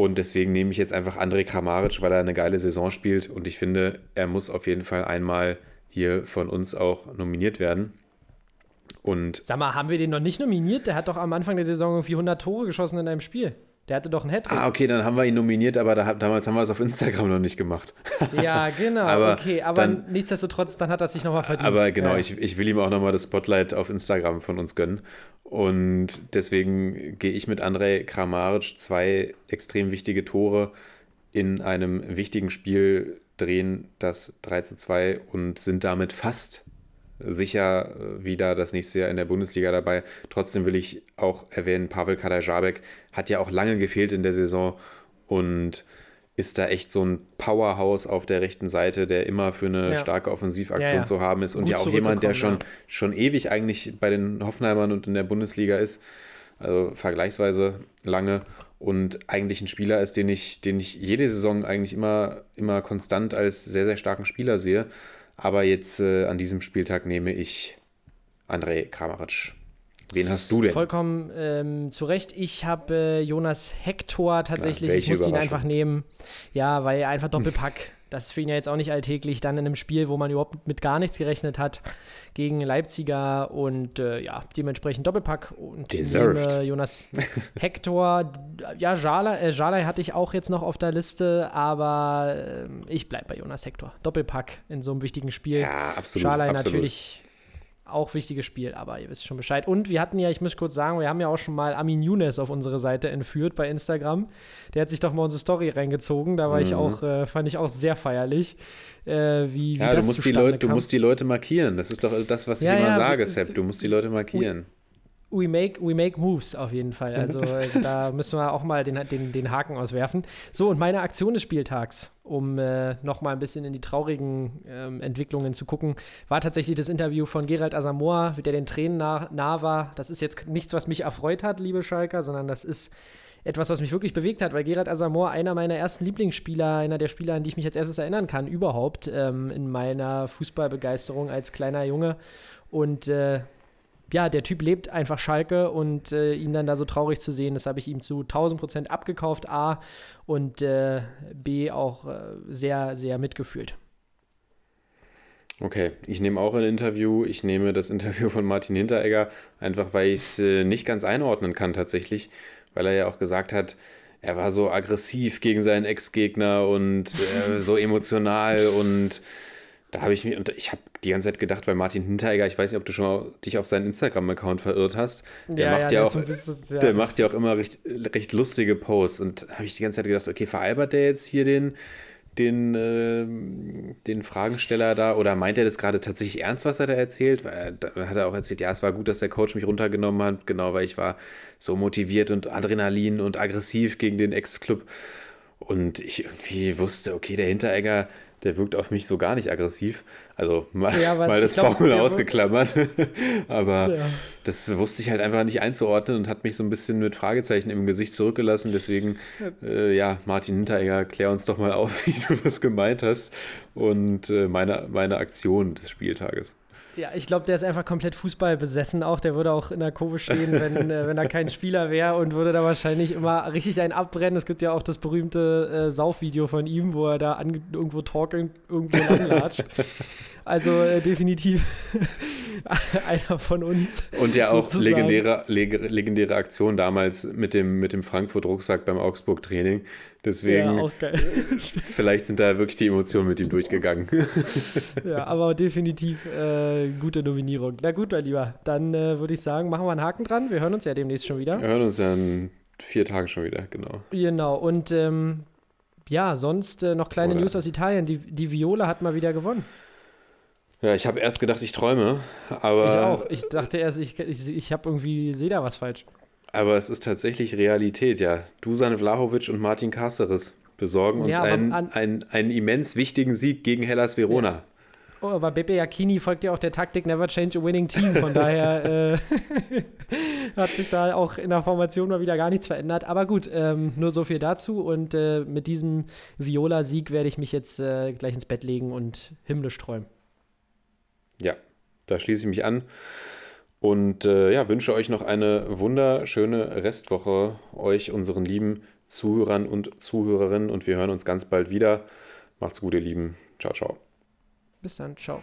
Speaker 3: Und deswegen nehme ich jetzt einfach André Kramaric, weil er eine geile Saison spielt. Und ich finde, er muss auf jeden Fall einmal hier von uns auch nominiert werden. Und
Speaker 4: Sag mal, haben wir den noch nicht nominiert? Der hat doch am Anfang der Saison irgendwie 100 Tore geschossen in einem Spiel. Der hatte doch einen Hattrick.
Speaker 3: ah, okay, dann haben wir ihn nominiert, aber da, damals haben wir es auf Instagram noch nicht gemacht. [LAUGHS]
Speaker 4: Ja, genau.
Speaker 3: Aber
Speaker 4: okay, aber
Speaker 3: dann-
Speaker 4: nichtsdestotrotz, dann hat er sich nochmal verdient.
Speaker 3: Aber genau,
Speaker 4: Ja.
Speaker 3: ich, ich will ihm auch nochmal das Spotlight auf Instagram von uns gönnen. Und deswegen gehe ich mit Andrei Kramaric zwei extrem wichtige Tore in einem wichtigen Spiel drehen, das 3 zu 2 und sind damit fast sicher äh, wieder das nächste Jahr in der Bundesliga dabei. Trotzdem will ich auch erwähnen, Pavel Kadajabek hat ja auch lange gefehlt in der Saison und ist da echt so ein Powerhouse auf der rechten Seite, der immer für eine
Speaker 4: Ja.
Speaker 3: starke Offensivaktion
Speaker 4: Ja, ja.
Speaker 3: zu haben ist und
Speaker 4: Gut
Speaker 3: ja auch jemand, der schon, schon ewig eigentlich bei den Hoffenheimern und in der Bundesliga ist, also vergleichsweise lange und eigentlich ein Spieler ist, den ich, den ich jede Saison eigentlich immer, immer konstant als sehr, sehr starken Spieler sehe. Aber jetzt äh, an diesem Spieltag nehme ich André Kramaric. Wen hast du denn?
Speaker 4: Vollkommen ähm, zu Recht. Ich habe äh, Jonas Hector tatsächlich.
Speaker 3: Ja,
Speaker 4: ich musste ihn einfach nehmen. Ja, weil er einfach Doppelpack. Das ist für ihn ja jetzt auch nicht alltäglich. Dann in einem Spiel, wo man überhaupt mit gar nichts gerechnet hat, gegen Leipziger und äh, ja, dementsprechend Doppelpack. Und
Speaker 3: Deserved.
Speaker 4: nehme Jonas [LAUGHS] Hector. Ja, Jala, äh, Jalai hatte ich auch jetzt noch auf der Liste, aber ähm, ich bleibe bei Jonas Hector. Doppelpack in so einem wichtigen Spiel.
Speaker 3: Ja, absolut.
Speaker 4: Schalai
Speaker 3: absolut.
Speaker 4: natürlich auch wichtiges Spiel, aber ihr wisst schon Bescheid. Und wir hatten ja, ich muss kurz sagen, wir haben ja auch schon mal Amin Younes auf unsere Seite entführt bei Instagram. Der hat sich doch mal unsere Story reingezogen. Da war ich auch, äh, fand ich auch sehr feierlich. Äh, wie, wie
Speaker 3: Ja, du musst, die Leute, du musst die Leute markieren. Das ist doch das, was ich
Speaker 4: Ja,
Speaker 3: immer
Speaker 4: ja,
Speaker 3: sage, Sepp. Du musst die Leute markieren.
Speaker 4: We make, we make moves auf jeden Fall. Also äh, da [LAUGHS] müssen wir auch mal den, den, den Haken auswerfen. So, und meine Aktion des Spieltags, um äh, noch mal ein bisschen in die traurigen ähm, Entwicklungen zu gucken, war tatsächlich das Interview von Gerald Asamoah, der den Tränen nah, nah war. Das ist jetzt nichts, was mich erfreut hat, liebe Schalker, sondern das ist etwas, was mich wirklich bewegt hat, weil Gerald Asamoah einer meiner ersten Lieblingsspieler, einer der Spieler, an die ich mich als erstes erinnern kann, überhaupt ähm, in meiner Fußballbegeisterung als kleiner Junge. Und äh, ja, der Typ lebt einfach Schalke und äh, ihn dann da so traurig zu sehen, das habe ich ihm zu 1000 Prozent abgekauft, A, und äh, B, auch äh, sehr, sehr mitgefühlt.
Speaker 3: Okay, ich nehme auch ein Interview. Ich nehme das Interview von Martin Hinteregger, einfach weil ich es äh, nicht ganz einordnen kann tatsächlich, weil er ja auch gesagt hat, er war so aggressiv gegen seinen Ex-Gegner und äh, so emotional und da habe ich mir, und ich habe die ganze Zeit gedacht, weil Martin Hinteregger, ich weiß nicht, ob du schon mal dich auf seinen Instagram-Account verirrt hast, der macht ja,
Speaker 4: der
Speaker 3: auch,
Speaker 4: bisschen- ja.
Speaker 3: der macht ja auch immer recht, recht lustige Posts und da habe ich die ganze Zeit gedacht, okay, veralbert der jetzt hier den, den, ähm, den Fragensteller da oder meint er das gerade tatsächlich ernst, was er da erzählt? Weil er, da hat er auch erzählt, ja, es war gut, dass der Coach mich runtergenommen hat, genau, weil ich war so motiviert und Adrenalin und aggressiv gegen den Ex-Club und ich irgendwie wusste, okay, der Hinteregger, der wirkt auf mich so gar nicht aggressiv. Also mal,
Speaker 4: Ja,
Speaker 3: mal das
Speaker 4: glaub, wirkt-
Speaker 3: ausgeklammert. [LAUGHS] aber
Speaker 4: Ja.
Speaker 3: das wusste ich halt einfach nicht einzuordnen und hat mich so ein bisschen mit Fragezeichen im Gesicht zurückgelassen. Deswegen, äh, ja, Martin Hinteregger, klär uns doch mal auf, [LAUGHS] wie du das gemeint hast und äh, meine, meine Aktion des Spieltages.
Speaker 4: Ja, ich glaube, der ist einfach komplett Fußball besessen auch. Der würde auch in der Kurve stehen, wenn, [LAUGHS] äh, wenn er kein Spieler wäre und würde da wahrscheinlich immer richtig einen abbrennen. Es gibt ja auch das berühmte äh, Saufvideo von ihm, wo er da irgendwo talking, irgendwo langlatscht. [LAUGHS] Also äh, definitiv [LAUGHS] einer von uns.
Speaker 3: Und ja auch
Speaker 4: sozusagen.
Speaker 3: legendäre, leg, legendäre Aktion damals mit dem, mit dem Frankfurt-Rucksack beim Augsburg-Training. Deswegen,
Speaker 4: Ja, auch geil. [LAUGHS]
Speaker 3: vielleicht sind da wirklich die Emotionen mit ihm durchgegangen. [LAUGHS]
Speaker 4: Ja, aber definitiv äh, gute Nominierung. Na gut, mein Lieber, dann äh, würde ich sagen, machen wir einen Haken dran. Wir hören uns ja demnächst schon wieder.
Speaker 3: Wir hören uns ja in vier Tagen schon wieder, genau.
Speaker 4: Genau, und ähm, ja, sonst äh, noch kleine
Speaker 3: Oder-
Speaker 4: News aus Italien. Die, die Viola hat mal wieder gewonnen.
Speaker 3: Ja, ich habe erst gedacht, ich träume, aber.
Speaker 4: ich auch. Ich dachte erst, ich, ich, ich habe irgendwie, sehe da was falsch.
Speaker 3: Aber es ist tatsächlich Realität, ja. Dusan Vlahovic und Martin Cáceres besorgen uns
Speaker 4: Ja,
Speaker 3: einen,
Speaker 4: an-
Speaker 3: einen, einen immens wichtigen Sieg gegen Hellas Verona.
Speaker 4: Oh, aber Beppe Jacchini folgt ja auch der Taktik Never Change a Winning Team. Von daher [LAUGHS] äh, [LAUGHS] hat sich da auch in der Formation mal wieder gar nichts verändert. Aber gut, ähm, nur so viel dazu. Und äh, mit diesem Viola-Sieg werde ich mich jetzt äh, gleich ins Bett legen und himmlisch träumen.
Speaker 3: Ja, da schließe ich mich an. Und äh, ja, wünsche euch noch eine wunderschöne Restwoche, euch, unseren lieben Zuhörern und Zuhörerinnen. Und wir hören uns ganz bald wieder. Macht's gut, ihr Lieben. Ciao, ciao.
Speaker 4: Bis dann, ciao.